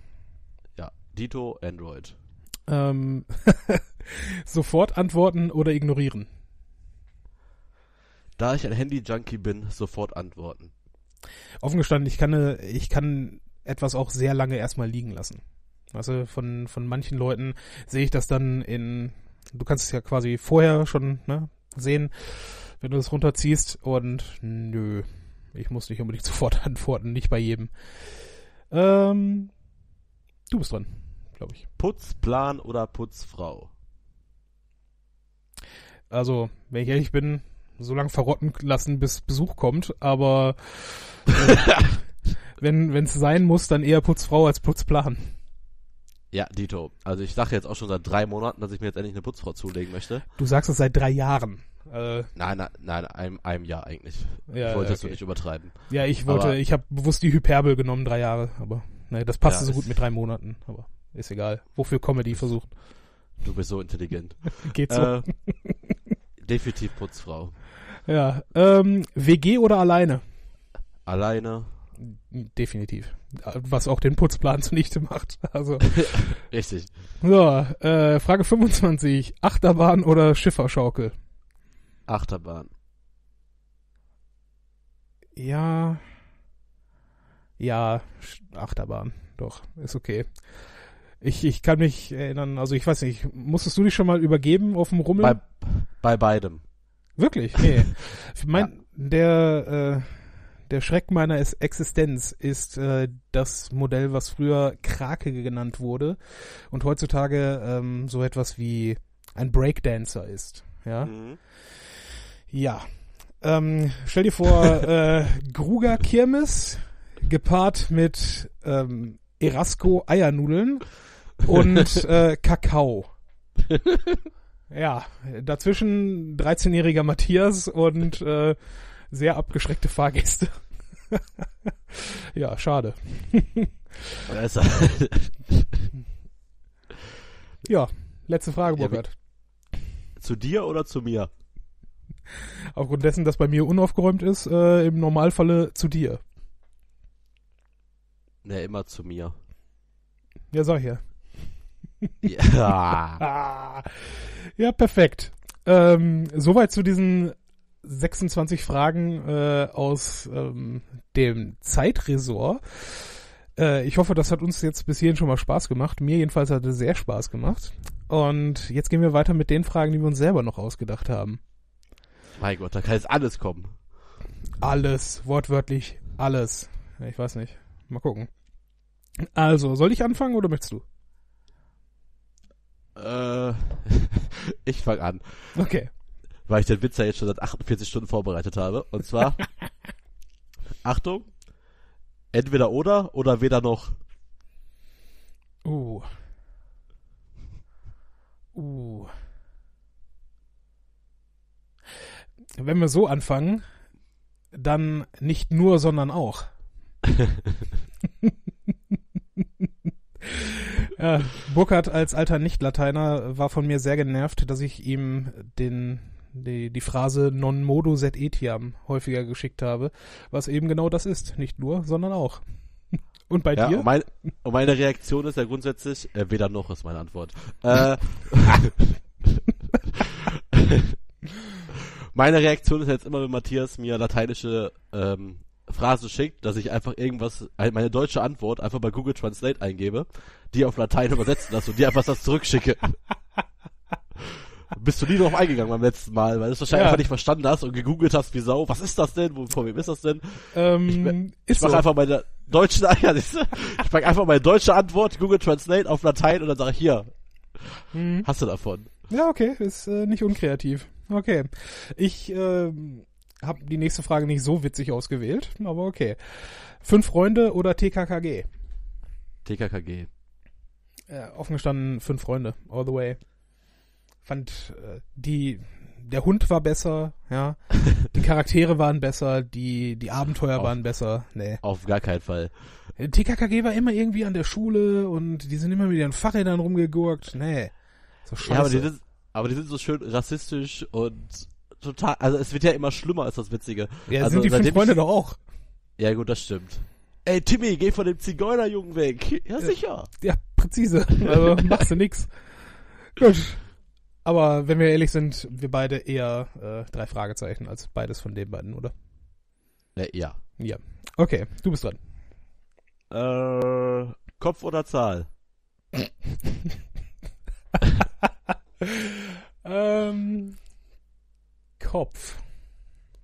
Ja, Dito Android. Ähm, sofort antworten oder ignorieren. Da ich ein Handy-Junkie bin, sofort antworten. Offen gestanden, ich kann, äh, ich kann etwas auch sehr lange erstmal liegen lassen. Also von, von manchen Leuten sehe ich das dann in, du kannst es ja quasi vorher schon ne, sehen, wenn du das runterziehst und nö, ich muss nicht unbedingt sofort antworten, nicht bei jedem. Ähm, du bist dran, glaube ich. Putzplan oder Putzfrau? Also, wenn ich ehrlich bin, so lange verrotten lassen, bis Besuch kommt, aber äh, wenn es sein muss, dann eher Putzfrau als Putzplan. Ja, Dito. Also ich sage jetzt auch schon seit drei Monaten, dass ich mir jetzt endlich eine Putzfrau zulegen möchte. Du sagst es seit drei Jahren. Äh, nein, nein, nein, einem, einem Jahr eigentlich. Ja, ich wollte das okay. so nicht übertreiben. ja, ich wollte, Aber- ich habe bewusst die Hyperbel genommen, drei Jahre, aber ne, das passte Ja, so gut mit drei Monaten, aber ist egal. Wofür Comedy versucht. Du bist so intelligent. Geht so. äh, definitiv Putzfrau. Ja. Ähm, WG oder alleine? Alleine. Definitiv. Was auch den Putzplan zunichte macht. Also. Richtig. So, äh, Frage 25. Achterbahn oder Schifferschaukel? Achterbahn. Ja. Ja, Achterbahn. Doch, ist okay. Ich, ich kann mich erinnern, also ich weiß nicht, musstest du dich schon mal übergeben auf dem Rummel? Bei, bei beidem. Wirklich? Nee. mein, der, äh, der Schreck meiner Existenz ist äh, das Modell, was früher Krake genannt wurde und heutzutage ähm, so etwas wie ein Breakdancer ist. Ja. Mhm. Ja. Ähm, stell dir vor, äh, Gruger Kirmes gepaart mit ähm, Erasco Eiernudeln und äh, Kakao. Ja, dazwischen 13-jähriger Matthias und äh, sehr abgeschreckte Fahrgäste. ja, schade. Ja, letzte Frage, Ja, Burkhard. zu dir oder zu mir? Aufgrund dessen, dass bei mir unaufgeräumt ist, äh, im Normalfalle zu dir. Ne, immer zu mir. Ja, sag ja. Ja. Ja, perfekt. Ähm, soweit zu diesen 26 Fragen äh, aus ähm, dem Zeitresort. Äh, ich hoffe, das hat uns jetzt bis hierhin schon mal Spaß gemacht. Mir jedenfalls hat es sehr Spaß gemacht. Und jetzt gehen wir weiter mit den Fragen, die wir uns selber noch ausgedacht haben. mein Gott, da kann jetzt alles kommen. Alles, wortwörtlich alles. Ich weiß nicht. Mal gucken. Also, soll ich anfangen oder möchtest du? Äh, ich fange an, Okay. weil ich den Witz ja jetzt schon seit 48 Stunden vorbereitet habe. Und zwar, Achtung, entweder oder oder weder noch. Uh. Uh. Wenn wir so anfangen, dann nicht nur, sondern auch. ja, Burkhardt als alter Nicht-Lateiner war von mir sehr genervt, dass ich ihm den, die, die Phrase non modo sed etiam häufiger geschickt habe, was eben genau das ist. Nicht nur, sondern auch. Und bei Ja, dir? und, mein, und meine Reaktion ist ja grundsätzlich, äh, weder noch ist meine Antwort. Äh, meine Reaktion ist jetzt immer, wenn Matthias mir lateinische ähm, Phrase schickt, dass ich einfach irgendwas, äh, meine deutsche Antwort einfach bei Google Translate eingebe, die auf Latein übersetzen lasse und dir einfach das zurückschicke. Bist du nie drauf eingegangen beim letzten Mal, weil du es wahrscheinlich Ja. einfach nicht verstanden hast und gegoogelt hast wie Sau. Was ist das denn? Wo, von wem ist das denn? Ähm, Ich ist mache so. einfach meine deutsche, ja, siehst du? ich pack einfach meine deutsche Antwort, Google Translate auf Latein und dann sage ich hier, Mhm. hast du davon? Ja, okay, ist äh, nicht unkreativ. Okay. Ich ähm, habe die nächste Frage nicht so witzig ausgewählt, aber okay. Fünf Freunde oder TKKG? TKKG. Äh, offen gestanden, fünf Freunde, all the way. Fand äh, die, der Hund war besser, ja. Die Charaktere waren besser, die, die Abenteuer Auf- waren besser. Nee. Auf gar keinen Fall. TKKG war immer irgendwie an der Schule und die sind immer mit ihren Fahrrädern rumgegurkt. Nee. So scheiße. Ja, aber die, sind, aber die sind so schön rassistisch und total, also es wird ja immer schlimmer, ist das Witzige. ja, also sind die fünf Freunde ich- doch auch. Ja gut, das stimmt. Ey, Timmy, geh von dem Zigeunerjungen weg. Ja, sicher. Ja, präzise. Also machst du nix. Gut. Aber wenn wir ehrlich sind, wir beide eher äh, drei Fragezeichen als beides von den beiden, oder? Ne, ja. Ja. Okay, du bist dran. Äh, Kopf oder Zahl? Kopf.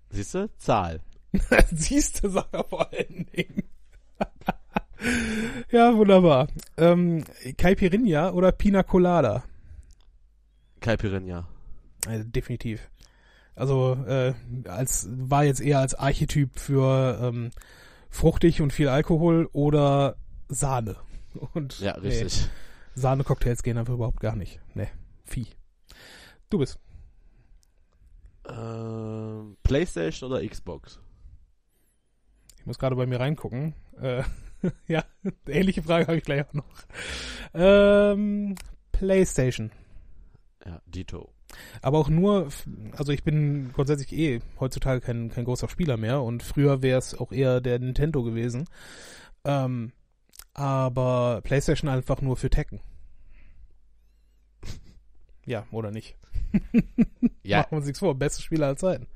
Siehst du? Zahl. Siehst du, sag er vor allen Dingen. ja, wunderbar. Ähm, Caipirinha oder Pina Colada? Caipirinha. Äh, definitiv. Also äh, als war jetzt eher als Archetyp für ähm, fruchtig und viel Alkohol oder Sahne. Und Ja, richtig. Nee, Sahne-Cocktails gehen einfach überhaupt gar nicht. Nee, Vieh. Du bist. Ähm, Playstation oder Xbox? Ich muss gerade bei mir reingucken. Äh, ja, ähnliche Frage habe ich gleich auch noch. Ähm, PlayStation. Ja, Dito. Aber auch nur, also ich bin grundsätzlich eh heutzutage kein, kein großer Spieler mehr und früher wäre es auch eher der Nintendo gewesen. Ähm, aber PlayStation einfach nur für Tekken. Ja, oder nicht? Ja. Machen wir uns nichts vor, beste Spieler aller Zeiten.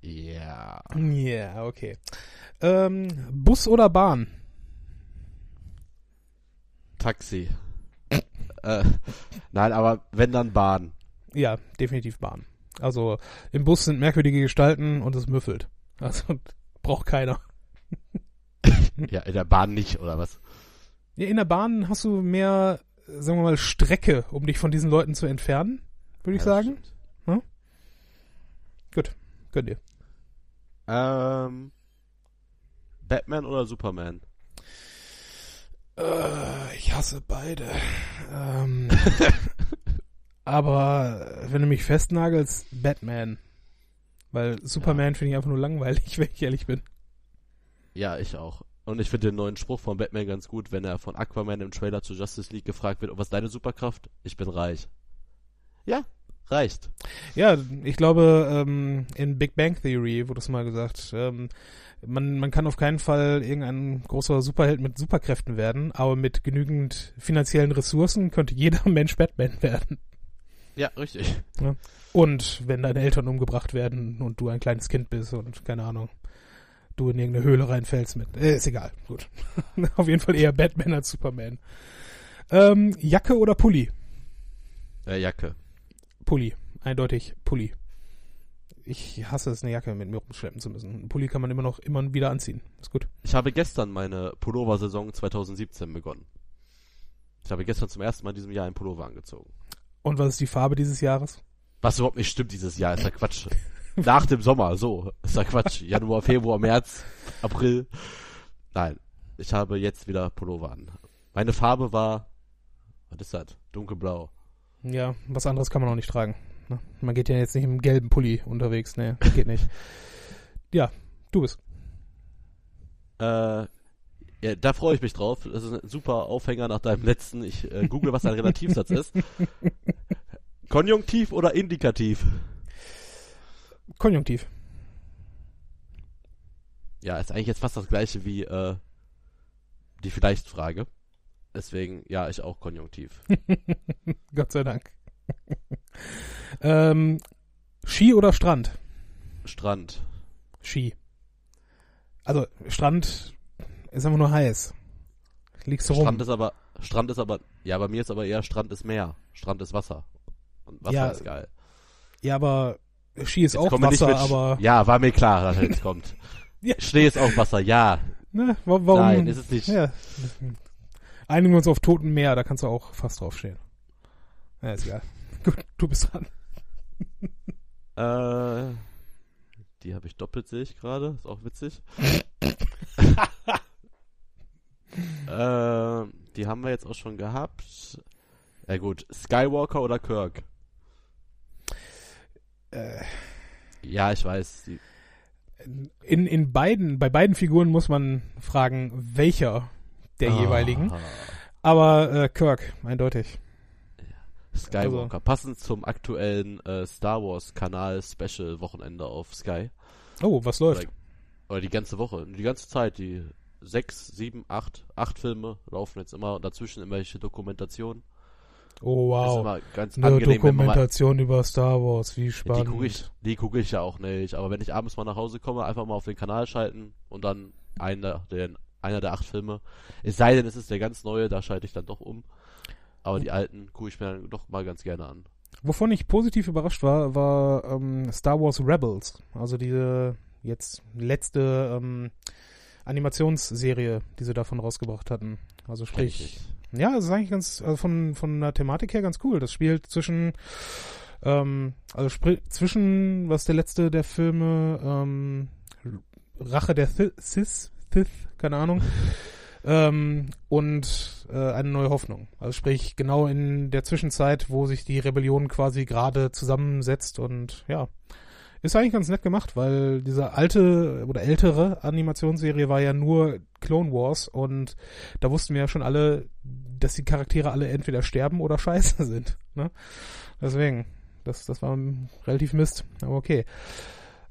Ja. Ja, okay. Ähm, Bus oder Bahn? Taxi. äh, nein, aber wenn dann Bahn. Ja, definitiv Bahn. Also im Bus sind merkwürdige Gestalten und es müffelt. Also braucht keiner. Ja, in der Bahn nicht, oder was? Ja, in der Bahn hast du mehr, sagen wir mal, Strecke, um dich von diesen Leuten zu entfernen, würde ich Ja, sagen. stimmt. Könnt ihr. Ähm, Batman oder Superman? Äh, ich hasse beide. Ähm, aber wenn du mich festnagelst, Batman. Weil Superman finde ich einfach nur langweilig, wenn ich ehrlich bin. Ja, ich auch. Und ich finde den neuen Spruch von Batman ganz gut, wenn er von Aquaman im Trailer zu Justice League gefragt wird, "Oh, was ist deine Superkraft? Ich bin reich. Ja, reicht. Ja, ich glaube, ähm, in Big Bang Theory wurde es mal gesagt, ähm, man, man kann auf keinen Fall irgendein großer Superheld mit Superkräften werden, aber mit genügend finanziellen Ressourcen könnte jeder Mensch Batman werden. Ja, richtig. Und wenn deine Eltern umgebracht werden und du ein kleines Kind bist und keine Ahnung, du in irgendeine Höhle reinfällst mit. Äh, ist egal, gut. Auf jeden Fall eher Batman als Superman. Ähm, Jacke oder Pulli? Äh, Jacke. Pulli. Eindeutig Pulli. Ich hasse es, eine Jacke mit mir rumschleppen zu müssen. Einen Pulli kann man immer noch immer wieder anziehen. Ist gut. Ich habe gestern meine Pullover-Saison 2017 begonnen. Ich habe gestern zum ersten Mal in diesem Jahr einen Pullover angezogen. Und was ist die Farbe dieses Jahres? Was überhaupt nicht stimmt dieses Jahr, ist ja Quatsch. Nach dem Sommer, so, ist ja Quatsch. Januar, Februar, März, April. Nein, ich habe jetzt wieder Pullover an. Meine Farbe war, was ist das? Dunkelblau. Ja, was anderes kann man auch nicht tragen. ne? Man geht ja jetzt nicht im gelben Pulli unterwegs. Nee, geht nicht. Ja, du bist. Äh, ja, da freue ich mich drauf. Das ist ein super Aufhänger nach deinem letzten. Ich äh, google, was ein Relativsatz ist. Konjunktiv oder Indikativ? Konjunktiv. Ja, ist eigentlich jetzt fast das gleiche wie äh, die Vielleicht-Frage. Deswegen, ja, ich auch Konjunktiv. Gott sei Dank. ähm, Ski oder Strand? Strand. Ski. Also, Strand ist einfach nur heiß. Liegst du rum. Strand ist aber, Strand ist aber, ja, bei mir ist aber eher Strand ist Meer. Strand ist Wasser. Und Wasser Ja, ist geil. Ja, aber Ski ist Jetzt auch Wasser, mit- aber Ja, war mir klar, dass er jetzt kommt. Ja. Schnee ist auch Wasser, ja. ne, wa- warum? Nein, ist es nicht. Ja. Einigen wir uns auf Toten Meer, da kannst du auch fast draufstehen. Ja, ist egal. Gut, du bist dran. Äh, die habe ich doppelt, sehe ich gerade. Ist auch witzig. äh, die haben wir jetzt auch schon gehabt. Ja gut, Skywalker oder Kirk? Äh, Ja, ich weiß. In, in beiden, bei beiden Figuren muss man fragen, welcher der Ah, jeweiligen. Aber äh, Kirk, eindeutig. Skywalker. Also- Passend zum aktuellen äh, Star Wars Kanal Special Wochenende auf Sky. Oh, was läuft? Oder die ganze Woche, die ganze Zeit, die sechs, sieben, acht, acht Filme laufen jetzt immer und dazwischen irgendwelche Dokumentationen. Oh, Ist wow. immer ganz Eine angenehm, man mal, Dokumentation über Star Wars, wie Ja, die spannend. gucke ich, die gucke ich ja auch nicht. Aber wenn ich abends mal nach Hause komme, einfach mal auf den Kanal schalten und dann einer der, einer der acht Filme. Es sei denn, es ist der ganz neue, da schalte ich dann doch um. Aber die alten gucke ich mir dann doch mal ganz gerne an. Wovon ich positiv überrascht war, war ähm, Star Wars Rebels. Also diese jetzt letzte ähm, Animationsserie, die sie davon rausgebracht hatten. Also sprich. Ja, das ist eigentlich ganz, also von, von der Thematik her ganz cool. Das spielt zwischen Ähm, also zwischen, was der letzte der Filme, ähm, Rache der Sith, Sith, keine Ahnung, ähm, und äh, eine neue Hoffnung. Also sprich, genau in der Zwischenzeit, wo sich die Rebellion quasi gerade zusammensetzt und ja. Ist eigentlich ganz nett gemacht, weil diese alte oder ältere Animationsserie war ja nur Clone Wars und da wussten wir ja schon alle, dass die Charaktere alle entweder sterben oder scheiße sind. Ne? Deswegen, das, das war relativ Mist, aber okay.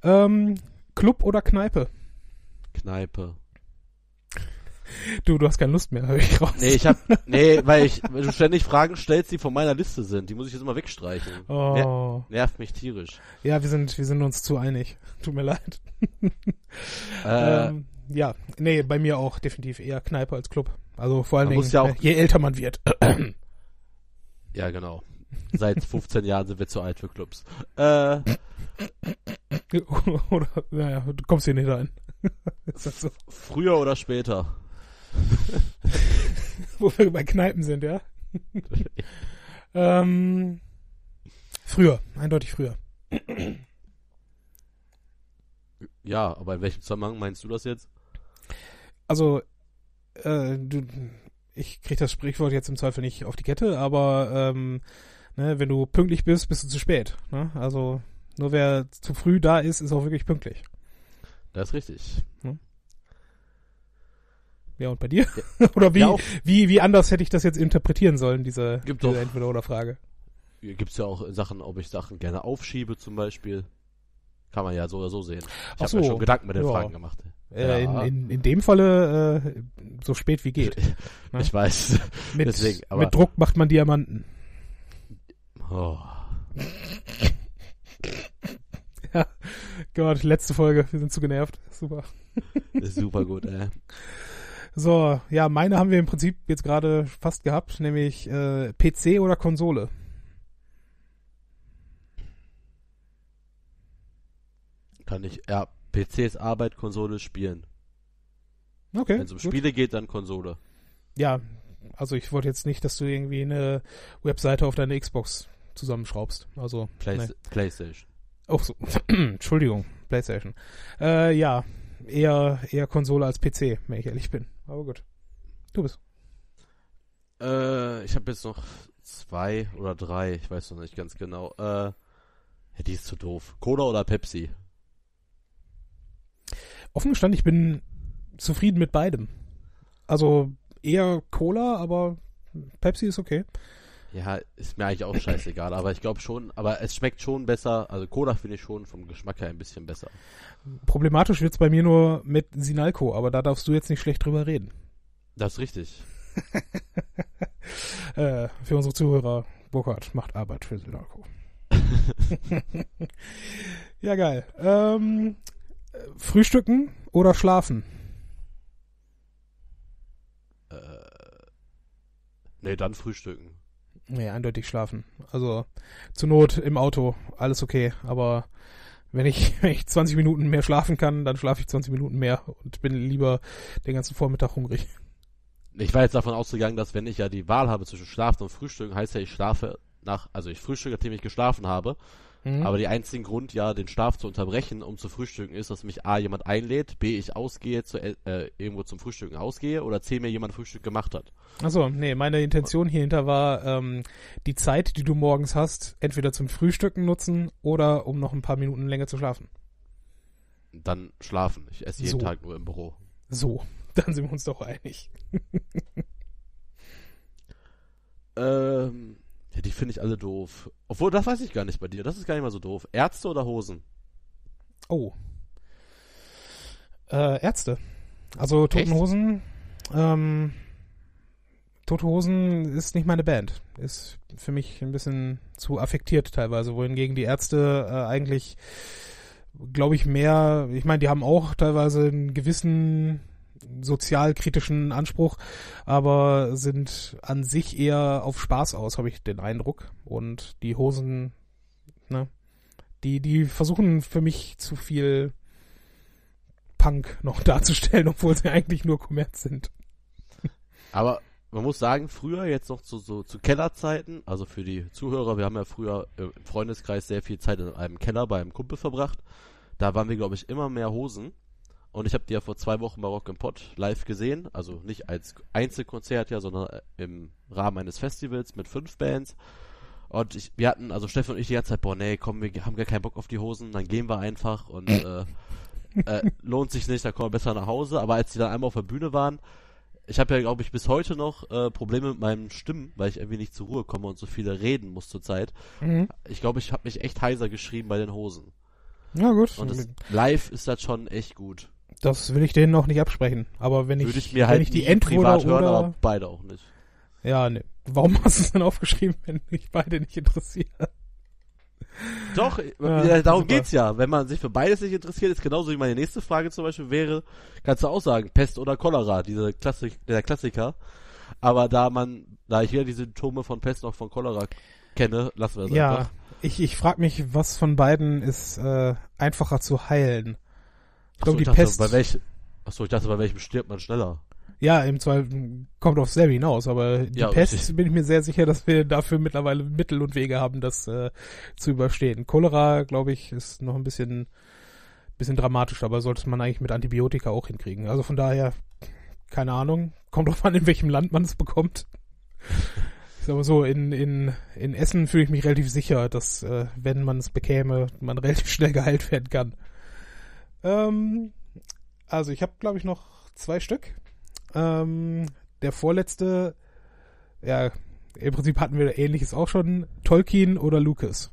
Ähm, Club oder Kneipe? Kneipe. Du, du hast keine Lust mehr, höre ich raus. Nee, ich hab, nee, weil ich, weil du ständig Fragen stellst, die von meiner Liste sind. Die muss ich jetzt immer wegstreichen. Oh. Ner nervt mich tierisch. Ja, wir sind, wir sind uns zu einig. Tut mir leid. Äh, ähm, ja, nee, bei mir auch definitiv eher Kneipe als Club. Also vor allen Dingen, muss ja auch- äh, je älter man wird. ja, genau. Seit 15 Jahren sind wir zu alt für Clubs. Äh, oder, naja, du kommst hier nicht rein. Ist das so? früher oder später? Wo wir bei Kneipen sind, ja? ähm, früher, eindeutig früher. Ja, aber in welchem Zusammenhang meinst du das jetzt? Also, äh, du, ich krieg das Sprichwort jetzt im Zweifel nicht auf die Kette, aber ähm, ne, wenn du pünktlich bist, bist du zu spät. Ne? Also nur wer zu früh da ist, ist auch wirklich pünktlich. Das ist richtig. Ja, und bei dir? oder wie, Ja, wie, wie anders hätte ich das jetzt interpretieren sollen, diese, Gibt diese Entweder-Oder-Frage? Hier gibt's ja auch Sachen, ob ich Sachen gerne aufschiebe zum Beispiel. Kann man ja so oder so sehen. Ich habe so, mir schon Gedanken mit den ja. Fragen gemacht. Äh, Ja. in, in, in dem Falle äh, so spät wie geht. Ja. Ich weiß. Mit, Deswegen, mit Druck macht man Diamanten. Oh. Gott, letzte Folge, wir sind zu genervt. Super. Ist super gut, ey. So, ja, meine haben wir im Prinzip jetzt gerade fast gehabt, nämlich äh, PC oder Konsole. Kann ich, ja, PC ist Arbeit, Konsole Spielen. Okay. Wenn es um gut. Spiele geht, dann Konsole. Ja, also ich wollte jetzt nicht, dass du irgendwie eine Webseite auf deine Xbox zusammenschraubst. Also, Play nee. Playstation. Oh, so. Entschuldigung, PlayStation. Äh, ja, eher, eher Konsole als PC, wenn ich ehrlich bin. Aber gut. Du bist. Äh, ich habe jetzt noch zwei oder drei, ich weiß noch nicht ganz genau. Äh, ja, die ist zu doof. Cola oder Pepsi? Offen gestanden, ich bin zufrieden mit beidem. Also eher Cola, aber Pepsi ist okay. Ja, ist mir eigentlich auch scheißegal, aber ich glaube schon, aber es schmeckt schon besser. Also Cola finde ich schon vom Geschmack her ein bisschen besser. Problematisch wird's bei mir nur mit Sinalco, aber da darfst du jetzt nicht schlecht drüber reden. Das ist richtig. Äh, für unsere Zuhörer, Burkhard macht Arbeit für Sinalco. ja, geil. Ähm, äh, frühstücken oder schlafen? Äh, nee, dann frühstücken. Nee, eindeutig schlafen. Also zur Not im Auto, alles okay. Aber wenn ich, wenn ich 20 Minuten mehr schlafen kann, dann schlafe ich 20 Minuten mehr und bin lieber den ganzen Vormittag hungrig. Ich war jetzt davon ausgegangen, dass wenn ich ja die Wahl habe zwischen Schlafen und Frühstücken, heißt ja, ich schlafe nach, also ich frühstücke, nachdem ich geschlafen habe. Mhm. Aber die einzigen Grund, ja, den Schlaf zu unterbrechen, um zu frühstücken, ist, dass mich A, jemand einlädt, B, ich ausgehe, zu, äh, irgendwo zum Frühstücken ausgehe, oder C, mir jemand Frühstück gemacht hat. Achso, nee, meine Intention hierhinter war, ähm, die Zeit, die du morgens hast, entweder zum Frühstücken nutzen oder um noch ein paar Minuten länger zu schlafen. Dann schlafen. Ich esse jeden So. Tag nur im Büro. So, dann sind wir uns doch einig. Ähm, ja, die finde ich alle doof. Obwohl, das weiß ich gar nicht bei dir. Das ist gar nicht mal so doof. Ärzte oder Hosen? Oh. Äh, Ärzte. Also Toten Echt? Hosen, ähm, Tote Hosen ist nicht meine Band. Ist für mich ein bisschen zu affektiert teilweise, wohingegen die Ärzte äh, eigentlich, glaube ich, mehr, ich meine, die haben auch teilweise einen gewissen sozialkritischen Anspruch, aber sind an sich eher auf Spaß aus, habe ich den Eindruck. Und die Hosen, ne, die, die versuchen für mich zu viel Punk noch darzustellen, obwohl sie eigentlich nur Kommerz sind. Aber man muss sagen, früher jetzt noch zu, so, zu Kellerzeiten, also für die Zuhörer, wir haben ja früher im Freundeskreis sehr viel Zeit in einem Keller bei einem Kumpel verbracht. Da waren wir, glaube ich, immer mehr Hosen. Und ich habe die ja vor zwei Wochen bei Rock Pot live gesehen. Also nicht als Einzelkonzert, ja, sondern äh, im Rahmen eines Festivals mit fünf Bands. Und ich, wir hatten, also Steffen und ich die ganze Zeit, boah, nee, komm, wir haben gar keinen Bock auf die Hosen, dann gehen wir einfach und äh, äh, lohnt sich nicht, dann kommen wir besser nach Hause. Aber als die dann einmal auf der Bühne waren, ich habe ja, glaube ich, bis heute noch äh, Probleme mit meinen Stimmen, weil ich irgendwie nicht zur Ruhe komme und so viele reden muss zurzeit. Mhm. Ich glaube, ich habe mich echt heiser geschrieben bei den Hosen. Ja, gut. Und das, live ist das schon echt gut. Das will ich denen noch nicht absprechen. Aber wenn ich, Würde ich mir halt ich die Endruder privat hören, oder, aber beide auch nicht. Ja, ne. Warum hast du es denn aufgeschrieben, wenn mich beide nicht interessieren? Doch, ja, darum super. geht's ja. Wenn man sich für beides nicht interessiert, ist genauso wie meine nächste Frage zum Beispiel wäre, kannst du auch sagen, Pest oder Cholera, diese Klassik, der Klassiker. Aber da man, da ich weder die Symptome von Pest noch von Cholera kenne, lassen wir es ja, einfach. Ich, ich frage mich, was von beiden ist äh, einfacher zu heilen. Ich glaube, die dachte, Pest. Bei welch, achso, ich dachte, bei welchem stirbt man schneller? Ja, im Zweifel kommt auf selber hinaus, aber die ja, Pest richtig. bin ich mir sehr sicher, dass wir dafür mittlerweile Mittel und Wege haben, das äh, zu überstehen. Cholera, glaube ich, ist noch ein bisschen, bisschen dramatisch, aber sollte man eigentlich mit Antibiotika auch hinkriegen. Also von daher, keine Ahnung, kommt drauf an, in welchem Land man es bekommt. Ich sag mal so, in, in, in Essen fühle ich mich relativ sicher, dass, äh, wenn man es bekäme, man relativ schnell geheilt werden kann. Ähm, also ich habe, glaube ich, noch zwei Stück. Ähm, der vorletzte, ja, im Prinzip hatten wir ähnliches auch schon, Tolkien oder Lucas.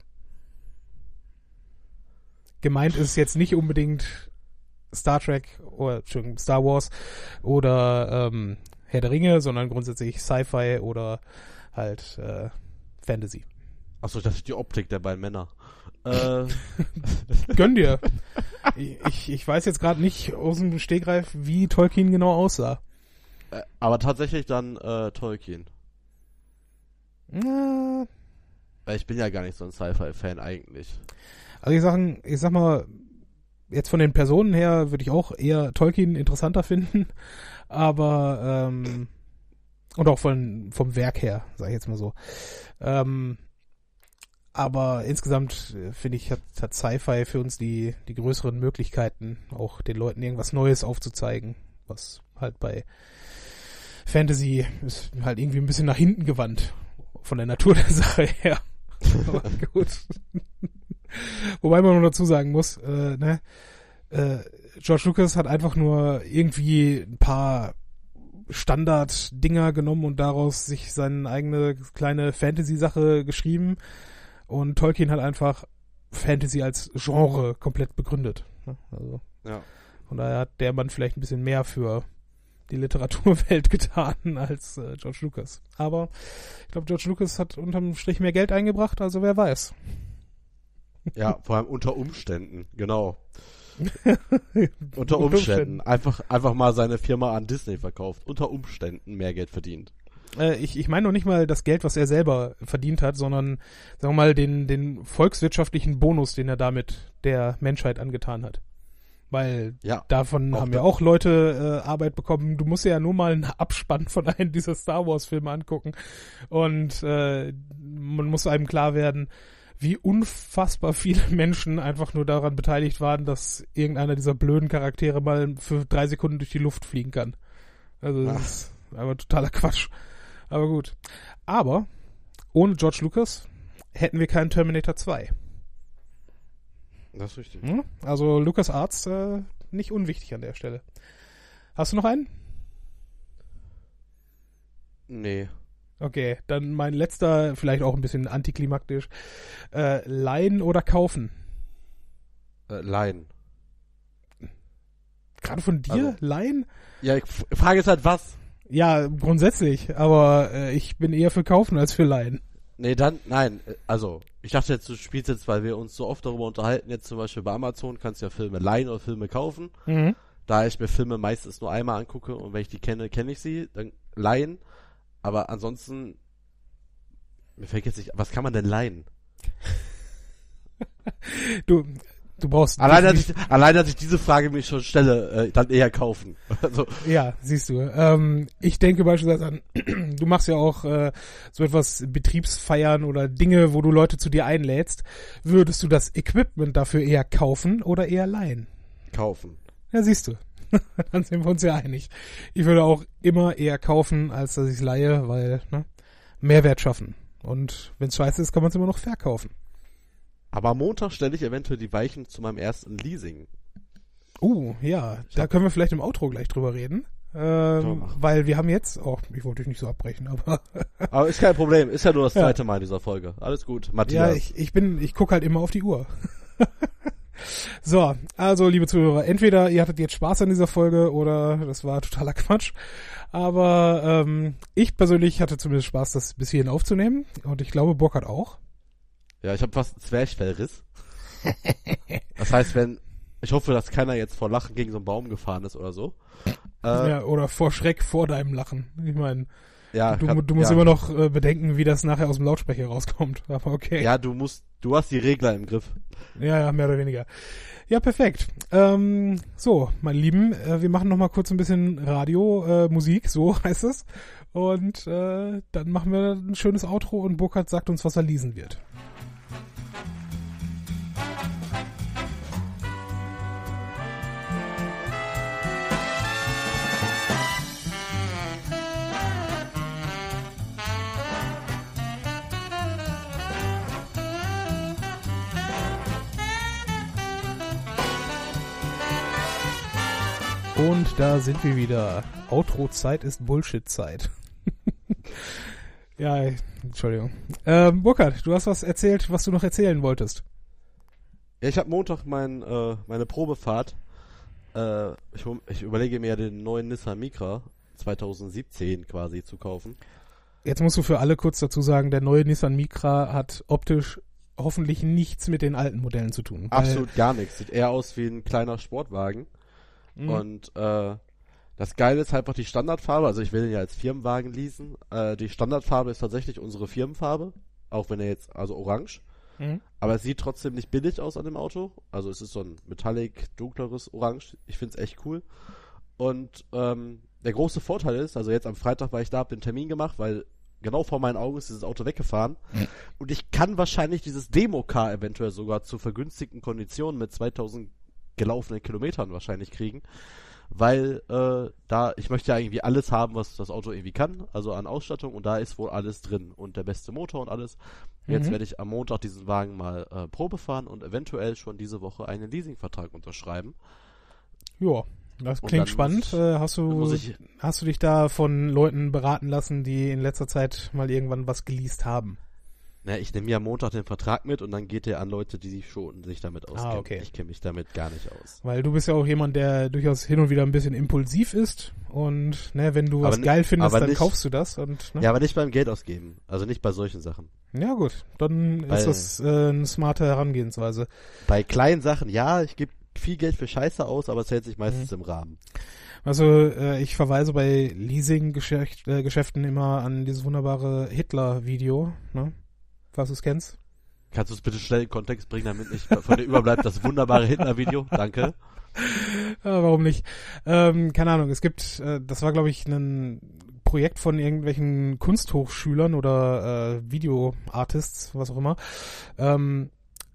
Gemeint ist jetzt nicht unbedingt Star Trek oder Star Wars oder ähm, Herr der Ringe, sondern grundsätzlich Sci-Fi oder halt äh, Fantasy. Achso, das ist die Optik der beiden Männer. Äh. Gönn dir. Ich, ich weiß jetzt gerade nicht aus dem Stegreif, wie Tolkien genau aussah. Äh, aber tatsächlich dann äh, Tolkien. Na. Weil ich bin ja gar nicht so ein Sci-Fi-Fan eigentlich. Also ich sag, ich sag mal, jetzt von den Personen her würde ich auch eher Tolkien interessanter finden, aber ähm, und auch von, vom Werk her, sag ich jetzt mal so. Ähm, aber insgesamt äh, finde ich, hat, hat Sci-Fi für uns die, die größeren Möglichkeiten, auch den Leuten irgendwas Neues aufzuzeigen, was halt bei Fantasy ist halt irgendwie ein bisschen nach hinten gewandt. Von der Natur der Sache her. Aber gut. Wobei man nur dazu sagen muss, äh, ne, äh, George Lucas hat einfach nur irgendwie ein paar Standard-Dinger genommen und daraus sich seine eigene kleine Fantasy-Sache geschrieben. Und Tolkien hat einfach Fantasy als Genre komplett begründet. Also, ja. Von daher hat der Mann vielleicht ein bisschen mehr für die Literaturwelt getan als äh, George Lucas. Aber ich glaube, George Lucas hat unterm Strich mehr Geld eingebracht, also wer weiß. Ja, vor allem unter Umständen, genau. unter Umständen. Einfach, einfach mal seine Firma an Disney verkauft. Unter Umständen mehr Geld verdient. Äh, ich, ich meine noch nicht mal das Geld, was er selber verdient hat, sondern, sagen wir mal, den, den volkswirtschaftlichen Bonus, den er damit der Menschheit angetan hat. Weil ja, davon haben ja auch Leute äh, Arbeit bekommen. Du musst ja nur mal einen Abspann von einem dieser Star Wars Filme angucken. Und äh, man muss einem klar werden, wie unfassbar viele Menschen einfach nur daran beteiligt waren, dass irgendeiner dieser blöden Charaktere mal für drei Sekunden durch die Luft fliegen kann. Also das Ach. ist aber totaler Quatsch. Aber gut. Aber ohne George Lucas hätten wir keinen Terminator 2. Das ist richtig. Hm? Also Lukas Arzt äh, nicht unwichtig an der Stelle. Hast du noch einen? Nee. Okay, dann mein letzter, vielleicht auch ein bisschen antiklimaktisch. Äh, leihen oder kaufen? Äh, leihen. Gerade von dir? Also, leihen? Ja, ich frage jetzt halt was. Ja, grundsätzlich, aber äh, ich bin eher für kaufen als für leihen. Nee, dann, nein, also, ich dachte jetzt, du spielst jetzt, weil wir uns so oft darüber unterhalten, jetzt zum Beispiel bei Amazon kannst du ja Filme leihen oder Filme kaufen. Mhm. Da ich mir Filme meistens nur einmal angucke und wenn ich die kenne, kenne ich sie, dann leihen. Aber ansonsten, mir fällt jetzt nicht, was kann man denn leihen? du, Du brauchst allein, dass ich, allein, dass ich diese Frage mir schon stelle, äh, dann eher kaufen. also. Ja, siehst du. Ähm, ich denke beispielsweise an, du machst ja auch äh, so etwas Betriebsfeiern oder Dinge, wo du Leute zu dir einlädst. Würdest du das Equipment dafür eher kaufen oder eher leihen? Kaufen. Ja, siehst du. dann sind wir uns ja einig. Ich würde auch immer eher kaufen, als dass ich es leihe, weil ne, Mehrwert schaffen. Und wenn es scheiße ist, kann man es immer noch verkaufen. Aber am Montag stelle ich eventuell die Weichen zu meinem ersten Leasing. Uh, ja, da können wir vielleicht im Outro gleich drüber reden. Ähm, weil wir haben jetzt, oh, ich wollte dich nicht so abbrechen, aber. aber ist kein Problem, ist ja nur das zweite ja. Mal in dieser Folge. Alles gut, Matthias. Ja, ich, ich bin, ich gucke halt immer auf die Uhr. so, also liebe Zuhörer, entweder ihr hattet jetzt Spaß an dieser Folge oder das war totaler Quatsch. Aber ähm, ich persönlich hatte zumindest Spaß, das bis hierhin aufzunehmen. Und ich glaube, Bock hat auch. Ja, ich habe fast einen Zwerchfellriss. das heißt, wenn ich hoffe, dass keiner jetzt vor Lachen gegen so einen Baum gefahren ist oder so. Äh, ja, oder vor Schreck vor deinem Lachen. Ich meine, ja, du, kann, du musst ja. immer noch äh, bedenken, wie das nachher aus dem Lautsprecher rauskommt. Aber okay. Ja, du musst, du hast die Regler im Griff. Ja, ja, mehr oder weniger. Ja, perfekt. Ähm, so, meine Lieben, äh, wir machen noch mal kurz ein bisschen Radio, äh, Musik, so heißt es. Und äh, dann machen wir ein schönes Outro und Burkhard sagt uns, was er lesen wird. Und da sind wir wieder. Outro-Zeit ist Bullshit-Zeit. ja, Entschuldigung. Ähm, Burkhard, du hast was erzählt, was du noch erzählen wolltest. Ja, ich habe Montag mein, äh, meine Probefahrt. Äh, ich, ich überlege mir den neuen Nissan Micra 2017 quasi zu kaufen. Jetzt musst du für alle kurz dazu sagen, der neue Nissan Micra hat optisch hoffentlich nichts mit den alten Modellen zu tun. Absolut gar nichts. Sieht eher aus wie ein kleiner Sportwagen. Mhm. Und äh, das Geile ist halt einfach die Standardfarbe. Also ich will den ja als Firmenwagen leasen. Äh, die Standardfarbe ist tatsächlich unsere Firmenfarbe. Auch wenn er jetzt, also orange. Mhm. Aber es sieht trotzdem nicht billig aus an dem Auto. Also es ist so ein metallic, dunkleres Orange. Ich finde es echt cool. Und ähm, der große Vorteil ist, also jetzt am Freitag war ich da, hab den Termin gemacht, weil genau vor meinen Augen ist dieses Auto weggefahren. Mhm. Und ich kann wahrscheinlich dieses Demo-Car eventuell sogar zu vergünstigten Konditionen mit 2000 gelaufenen Kilometern wahrscheinlich kriegen. Weil äh, da, ich möchte ja irgendwie alles haben, was das Auto irgendwie kann, also an Ausstattung und da ist wohl alles drin und der beste Motor und alles. Jetzt mhm. werde ich am Montag diesen Wagen mal äh, Probe fahren und eventuell schon diese Woche einen Leasingvertrag unterschreiben. Ja, das klingt spannend. Ich, äh, hast du ich, hast du dich da von Leuten beraten lassen, die in letzter Zeit mal irgendwann was geleast haben? Na, ich nehme ja am Montag den Vertrag mit und dann geht der an Leute, die sich schon sich damit ah, auskennen. Ah, okay. Ich kenne mich damit gar nicht aus. Weil du bist ja auch jemand, der durchaus hin und wieder ein bisschen impulsiv ist und ne, wenn du was aber geil findest, dann nicht, kaufst du das und ne? Ja, aber nicht beim Geld ausgeben, also nicht bei solchen Sachen. Ja gut, dann bei, ist das äh, eine smarte Herangehensweise. Bei kleinen Sachen, ja, ich gebe viel Geld für Scheiße aus, aber es hält sich meistens mhm. im Rahmen. Also äh, ich verweise bei Leasing-Geschäften äh, immer an dieses wunderbare Hitler-Video, ne? Falls du es kennst. Kannst du es bitte schnell in Kontext bringen, damit nicht von dir überbleibt das wunderbare Hitler-Video? Danke. Ja, warum nicht? Ähm, keine Ahnung, es gibt, äh, das war glaube ich ein Projekt von irgendwelchen Kunsthochschülern oder äh, Videoartists, was auch immer, ähm,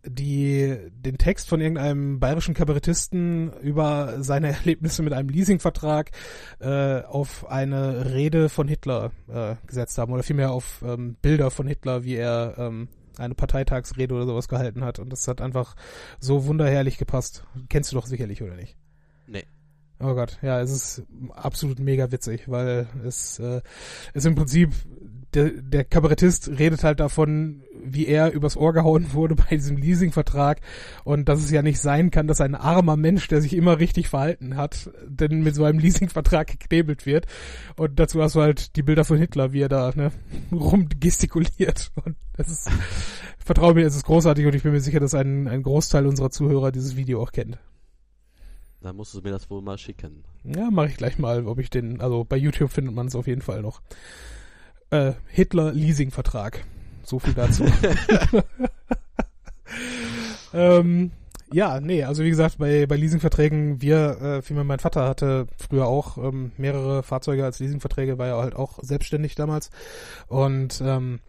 die den Text von irgendeinem bayerischen Kabarettisten über seine Erlebnisse mit einem Leasingvertrag äh, auf eine Rede von Hitler äh, gesetzt haben oder vielmehr auf ähm, Bilder von Hitler, wie er ähm, eine Parteitagsrede oder sowas gehalten hat und das hat einfach so wunderherrlich gepasst. Kennst du doch sicherlich oder nicht? Nee. Oh Gott, ja, es ist absolut mega witzig, weil es äh, ist im Prinzip der, der Kabarettist redet halt davon, wie er übers Ohr gehauen wurde bei diesem Leasingvertrag und dass es ja nicht sein kann, dass ein armer Mensch, der sich immer richtig verhalten hat, denn mit so einem Leasingvertrag geknebelt wird. Und dazu hast du halt die Bilder von Hitler, wie er da ne, rumgestikuliert. Und das ist, vertraue mir, es ist großartig und ich bin mir sicher, dass ein, ein Großteil unserer Zuhörer dieses Video auch kennt. Dann musst du mir das wohl mal schicken. Ja, mache ich gleich mal, ob ich den, also bei YouTube findet man es auf jeden Fall noch. Äh, Hitler-Leasing-Vertrag. So viel dazu. ähm, Ja, nee, also wie gesagt, bei, bei Leasingverträgen, wir, äh, vielmehr mein Vater hatte früher auch ähm, mehrere Fahrzeuge als Leasingverträge, war ja halt auch selbstständig damals. Und ähm,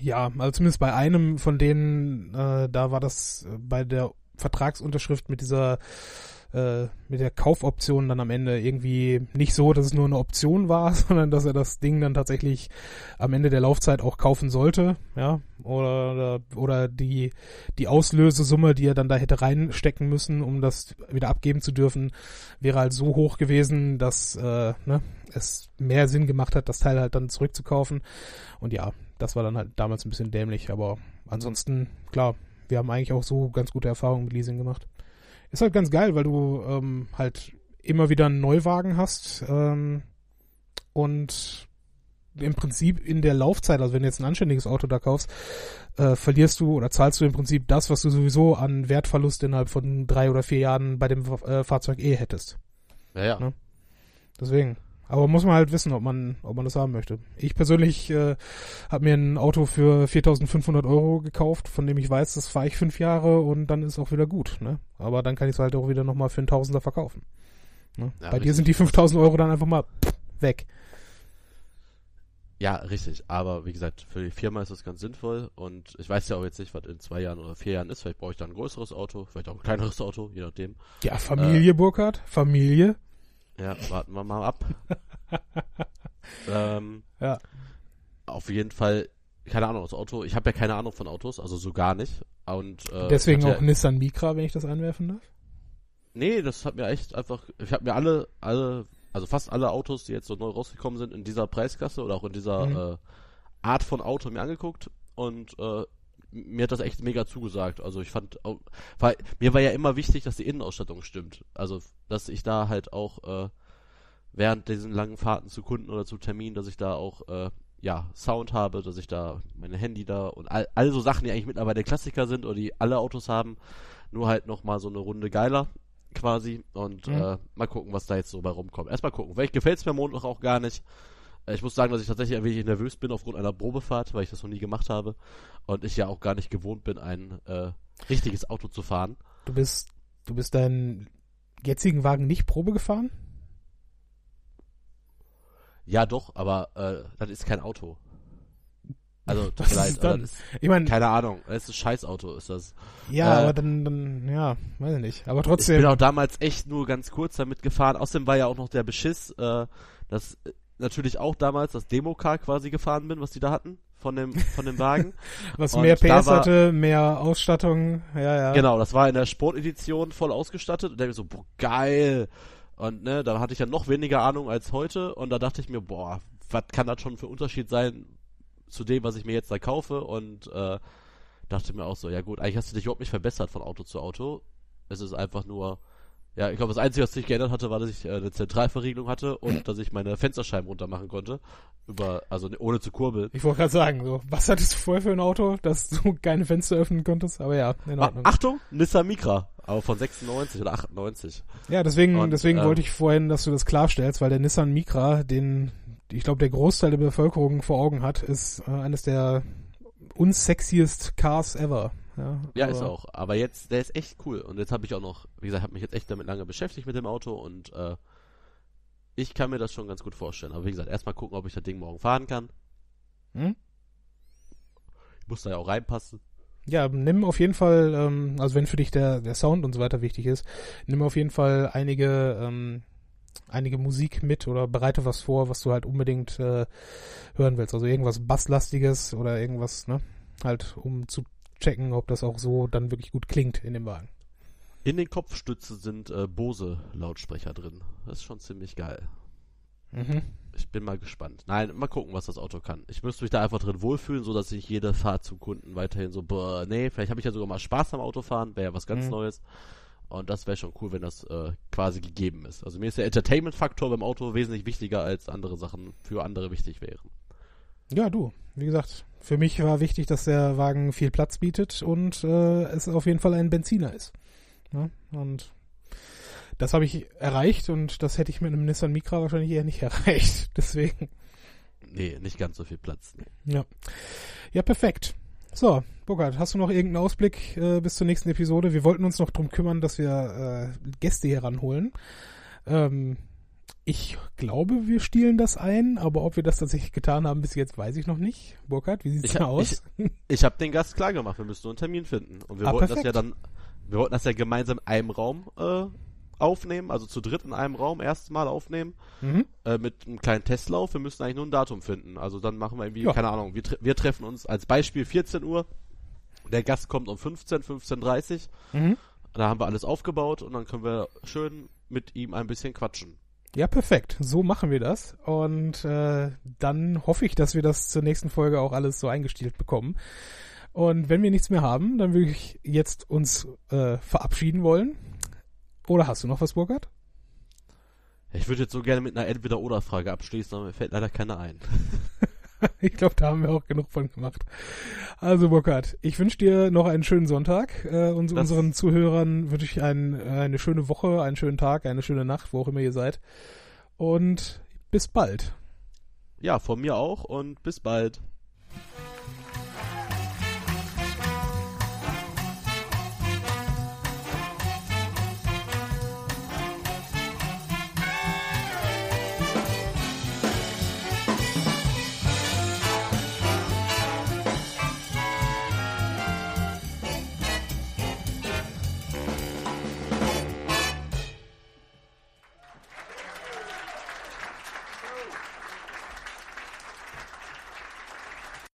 ja, also zumindest bei einem von denen, äh, da war das bei der Vertragsunterschrift mit dieser äh, mit der Kaufoption dann am Ende irgendwie nicht so, dass es nur eine Option war, sondern dass er das Ding dann tatsächlich am Ende der Laufzeit auch kaufen sollte, ja, oder oder die die Auslösesumme, die er dann da hätte reinstecken müssen, um das wieder abgeben zu dürfen, wäre halt so hoch gewesen, dass äh, ne, es mehr Sinn gemacht hat, das Teil halt dann zurückzukaufen. Und ja, das war dann halt damals ein bisschen dämlich, aber ansonsten klar, wir haben eigentlich auch so ganz gute Erfahrungen mit Leasing gemacht. Ist halt ganz geil, weil du ähm, halt immer wieder einen Neuwagen hast ähm, und im Prinzip in der Laufzeit, also wenn du jetzt ein anständiges Auto da kaufst, äh, verlierst du oder zahlst du im Prinzip das, was du sowieso an Wertverlust innerhalb von drei oder vier Jahren bei dem äh, Fahrzeug eh hättest. Ja, ja. Ne? Deswegen. Aber muss man halt wissen, ob man, ob man das haben möchte. Ich persönlich äh, habe mir ein Auto für 4.500 Euro gekauft, von dem ich weiß, das fahre ich fünf Jahre und dann ist auch wieder gut. Ne? Aber dann kann ich es halt auch wieder nochmal für einen Tausender verkaufen. Ne? Ja, Bei richtig. dir sind die 5.000 Euro dann einfach mal weg. Ja, richtig. Aber wie gesagt, für die Firma ist das ganz sinnvoll. Und ich weiß ja auch jetzt nicht, was in zwei Jahren oder vier Jahren ist. Vielleicht brauche ich da ein größeres Auto, vielleicht auch ein kleineres Auto, je nachdem. Ja, Familie, äh, Burkhard. Familie. Ja, warten wir mal ab. ähm, ja. Auf jeden Fall, keine Ahnung, das Auto, ich habe ja keine Ahnung von Autos, also so gar nicht. Und, äh, Deswegen auch ja, Nissan Micra, wenn ich das einwerfen darf? Nee, das hat mir echt einfach, ich habe mir alle, alle, also fast alle Autos, die jetzt so neu rausgekommen sind, in dieser Preisklasse oder auch in dieser mhm. äh, Art von Auto mir angeguckt und äh, mir hat das echt mega zugesagt. Also ich fand, weil mir war ja immer wichtig, dass die Innenausstattung stimmt. Also dass ich da halt auch äh, während diesen langen Fahrten zu Kunden oder zu Terminen, dass ich da auch äh, ja Sound habe, dass ich da meine Handy da und all, all so Sachen, die eigentlich mittlerweile Klassiker sind oder die alle Autos haben, nur halt noch mal so eine Runde geiler quasi und mhm. äh, mal gucken, was da jetzt so bei rumkommt. Erstmal gucken. Vielleicht gefällt es mir am Montag auch gar nicht. Äh, ich muss sagen, dass ich tatsächlich ein wenig nervös bin aufgrund einer Probefahrt, weil ich das noch nie gemacht habe und ich ja auch gar nicht gewohnt bin, ein äh, richtiges Auto zu fahren. Du bist, du bist deinen jetzigen Wagen nicht Probe gefahren? Ja, doch, aber äh, das ist kein Auto. Also, mir leid, dann? Ist, ich meine, keine Ahnung, das ist ein Scheißauto, ist das. Ja, äh, aber dann, dann, ja, weiß ich nicht. Aber trotzdem. Ich bin auch damals echt nur ganz kurz damit gefahren. Außerdem war ja auch noch der Beschiss, äh, dass natürlich auch damals das Demo-Car quasi gefahren bin, was die da hatten von dem von dem Wagen. was und mehr PS war, hatte, mehr Ausstattung, ja, ja. Genau, das war in der Sportedition voll ausgestattet und da ich so, boah, geil. Und ne, da hatte ich ja noch weniger Ahnung als heute und da dachte ich mir, boah, was kann das schon für Unterschied sein zu dem, was ich mir jetzt da kaufe und äh, dachte mir auch so, ja gut, eigentlich hast du dich überhaupt nicht verbessert von Auto zu Auto. Es ist einfach nur ja, ich glaube, das Einzige, was sich geändert hatte, war, dass ich äh, eine Zentralverriegelung hatte und dass ich meine Fensterscheiben runter machen konnte. Über, also ohne zu kurbeln. Ich wollte gerade sagen, so, was hattest du vorher für ein Auto, dass du keine Fenster öffnen konntest? Aber ja, in Ordnung. Achtung, Nissan Micra, aber von 96 oder 98. Ja, deswegen, und, deswegen äh, wollte ich vorhin, dass du das klarstellst, weil der Nissan Micra, den, ich glaube, der Großteil der Bevölkerung vor Augen hat, ist äh, eines der unsexiest Cars ever. Ja, ja ist auch. Aber jetzt, der ist echt cool. Und jetzt habe ich auch noch, wie gesagt, habe mich jetzt echt damit lange beschäftigt mit dem Auto und äh, ich kann mir das schon ganz gut vorstellen. Aber wie gesagt, erstmal gucken, ob ich das Ding morgen fahren kann. Hm? Ich muss da ja auch reinpassen. Ja, nimm auf jeden Fall, ähm, also wenn für dich der, der Sound und so weiter wichtig ist, nimm auf jeden Fall einige, ähm, einige Musik mit oder bereite was vor, was du halt unbedingt äh, hören willst. Also irgendwas Basslastiges oder irgendwas, ne? Halt, um zu checken, ob das auch so dann wirklich gut klingt in dem Wagen. In den Kopfstützen sind äh, Bose-Lautsprecher drin. Das ist schon ziemlich geil. Mhm. Ich bin mal gespannt. Nein, mal gucken, was das Auto kann. Ich müsste mich da einfach drin wohlfühlen, so dass ich jede Fahrt zum Kunden weiterhin so, boah, nee, vielleicht habe ich ja sogar mal Spaß am Autofahren, wäre ja was ganz mhm. Neues. Und das wäre schon cool, wenn das äh, quasi gegeben ist. Also mir ist der Entertainment-Faktor beim Auto wesentlich wichtiger, als andere Sachen für andere wichtig wären. Ja, du, wie gesagt, für mich war wichtig, dass der Wagen viel Platz bietet und äh, es auf jeden Fall ein Benziner ist. Ja, und das habe ich erreicht und das hätte ich mit einem Nissan Micra wahrscheinlich eher nicht erreicht. Deswegen. Nee, nicht ganz so viel Platz. Nee. Ja. Ja, perfekt. So, Burkhard, hast du noch irgendeinen Ausblick äh, bis zur nächsten Episode? Wir wollten uns noch drum kümmern, dass wir äh, Gäste hier ranholen. Ähm, ich glaube, wir stielen das ein, aber ob wir das tatsächlich getan haben bis jetzt, weiß ich noch nicht. Burkhard, wie sieht's Ich da aus? Ich, ich habe den Gast klar gemacht, wir müssen nur einen Termin finden. Und wir Ah, wollten das ja perfekt. dann, wir wollten das ja gemeinsam in einem Raum äh, aufnehmen, also zu dritt in einem Raum erstmal aufnehmen, mhm. äh, mit einem kleinen Testlauf. Wir müssen eigentlich nur ein Datum finden. Also dann machen wir irgendwie, Ja. keine Ahnung, wir, tre wir treffen uns als Beispiel 14 Uhr. Der Gast kommt um 15, 15.30 Mhm. Da haben wir alles aufgebaut und dann können wir schön mit ihm ein bisschen quatschen. Ja, perfekt. So machen wir das. Und äh, dann hoffe ich, dass wir das zur nächsten Folge auch alles so eingestielt bekommen. Und wenn wir nichts mehr haben, dann würde ich jetzt uns äh, verabschieden wollen. Oder hast du noch was, Burkhard? Ich würde jetzt so gerne mit einer Entweder-Oder-Frage abschließen, aber mir fällt leider keine ein. Ich glaube, da haben wir auch genug von gemacht. Also Burkhard, ich wünsche dir noch einen schönen Sonntag. Äh, und Das- unseren Zuhörern wünsche ich ein, eine schöne Woche, einen schönen Tag, eine schöne Nacht, wo auch immer ihr seid. Und bis bald. Ja, von mir auch und bis bald.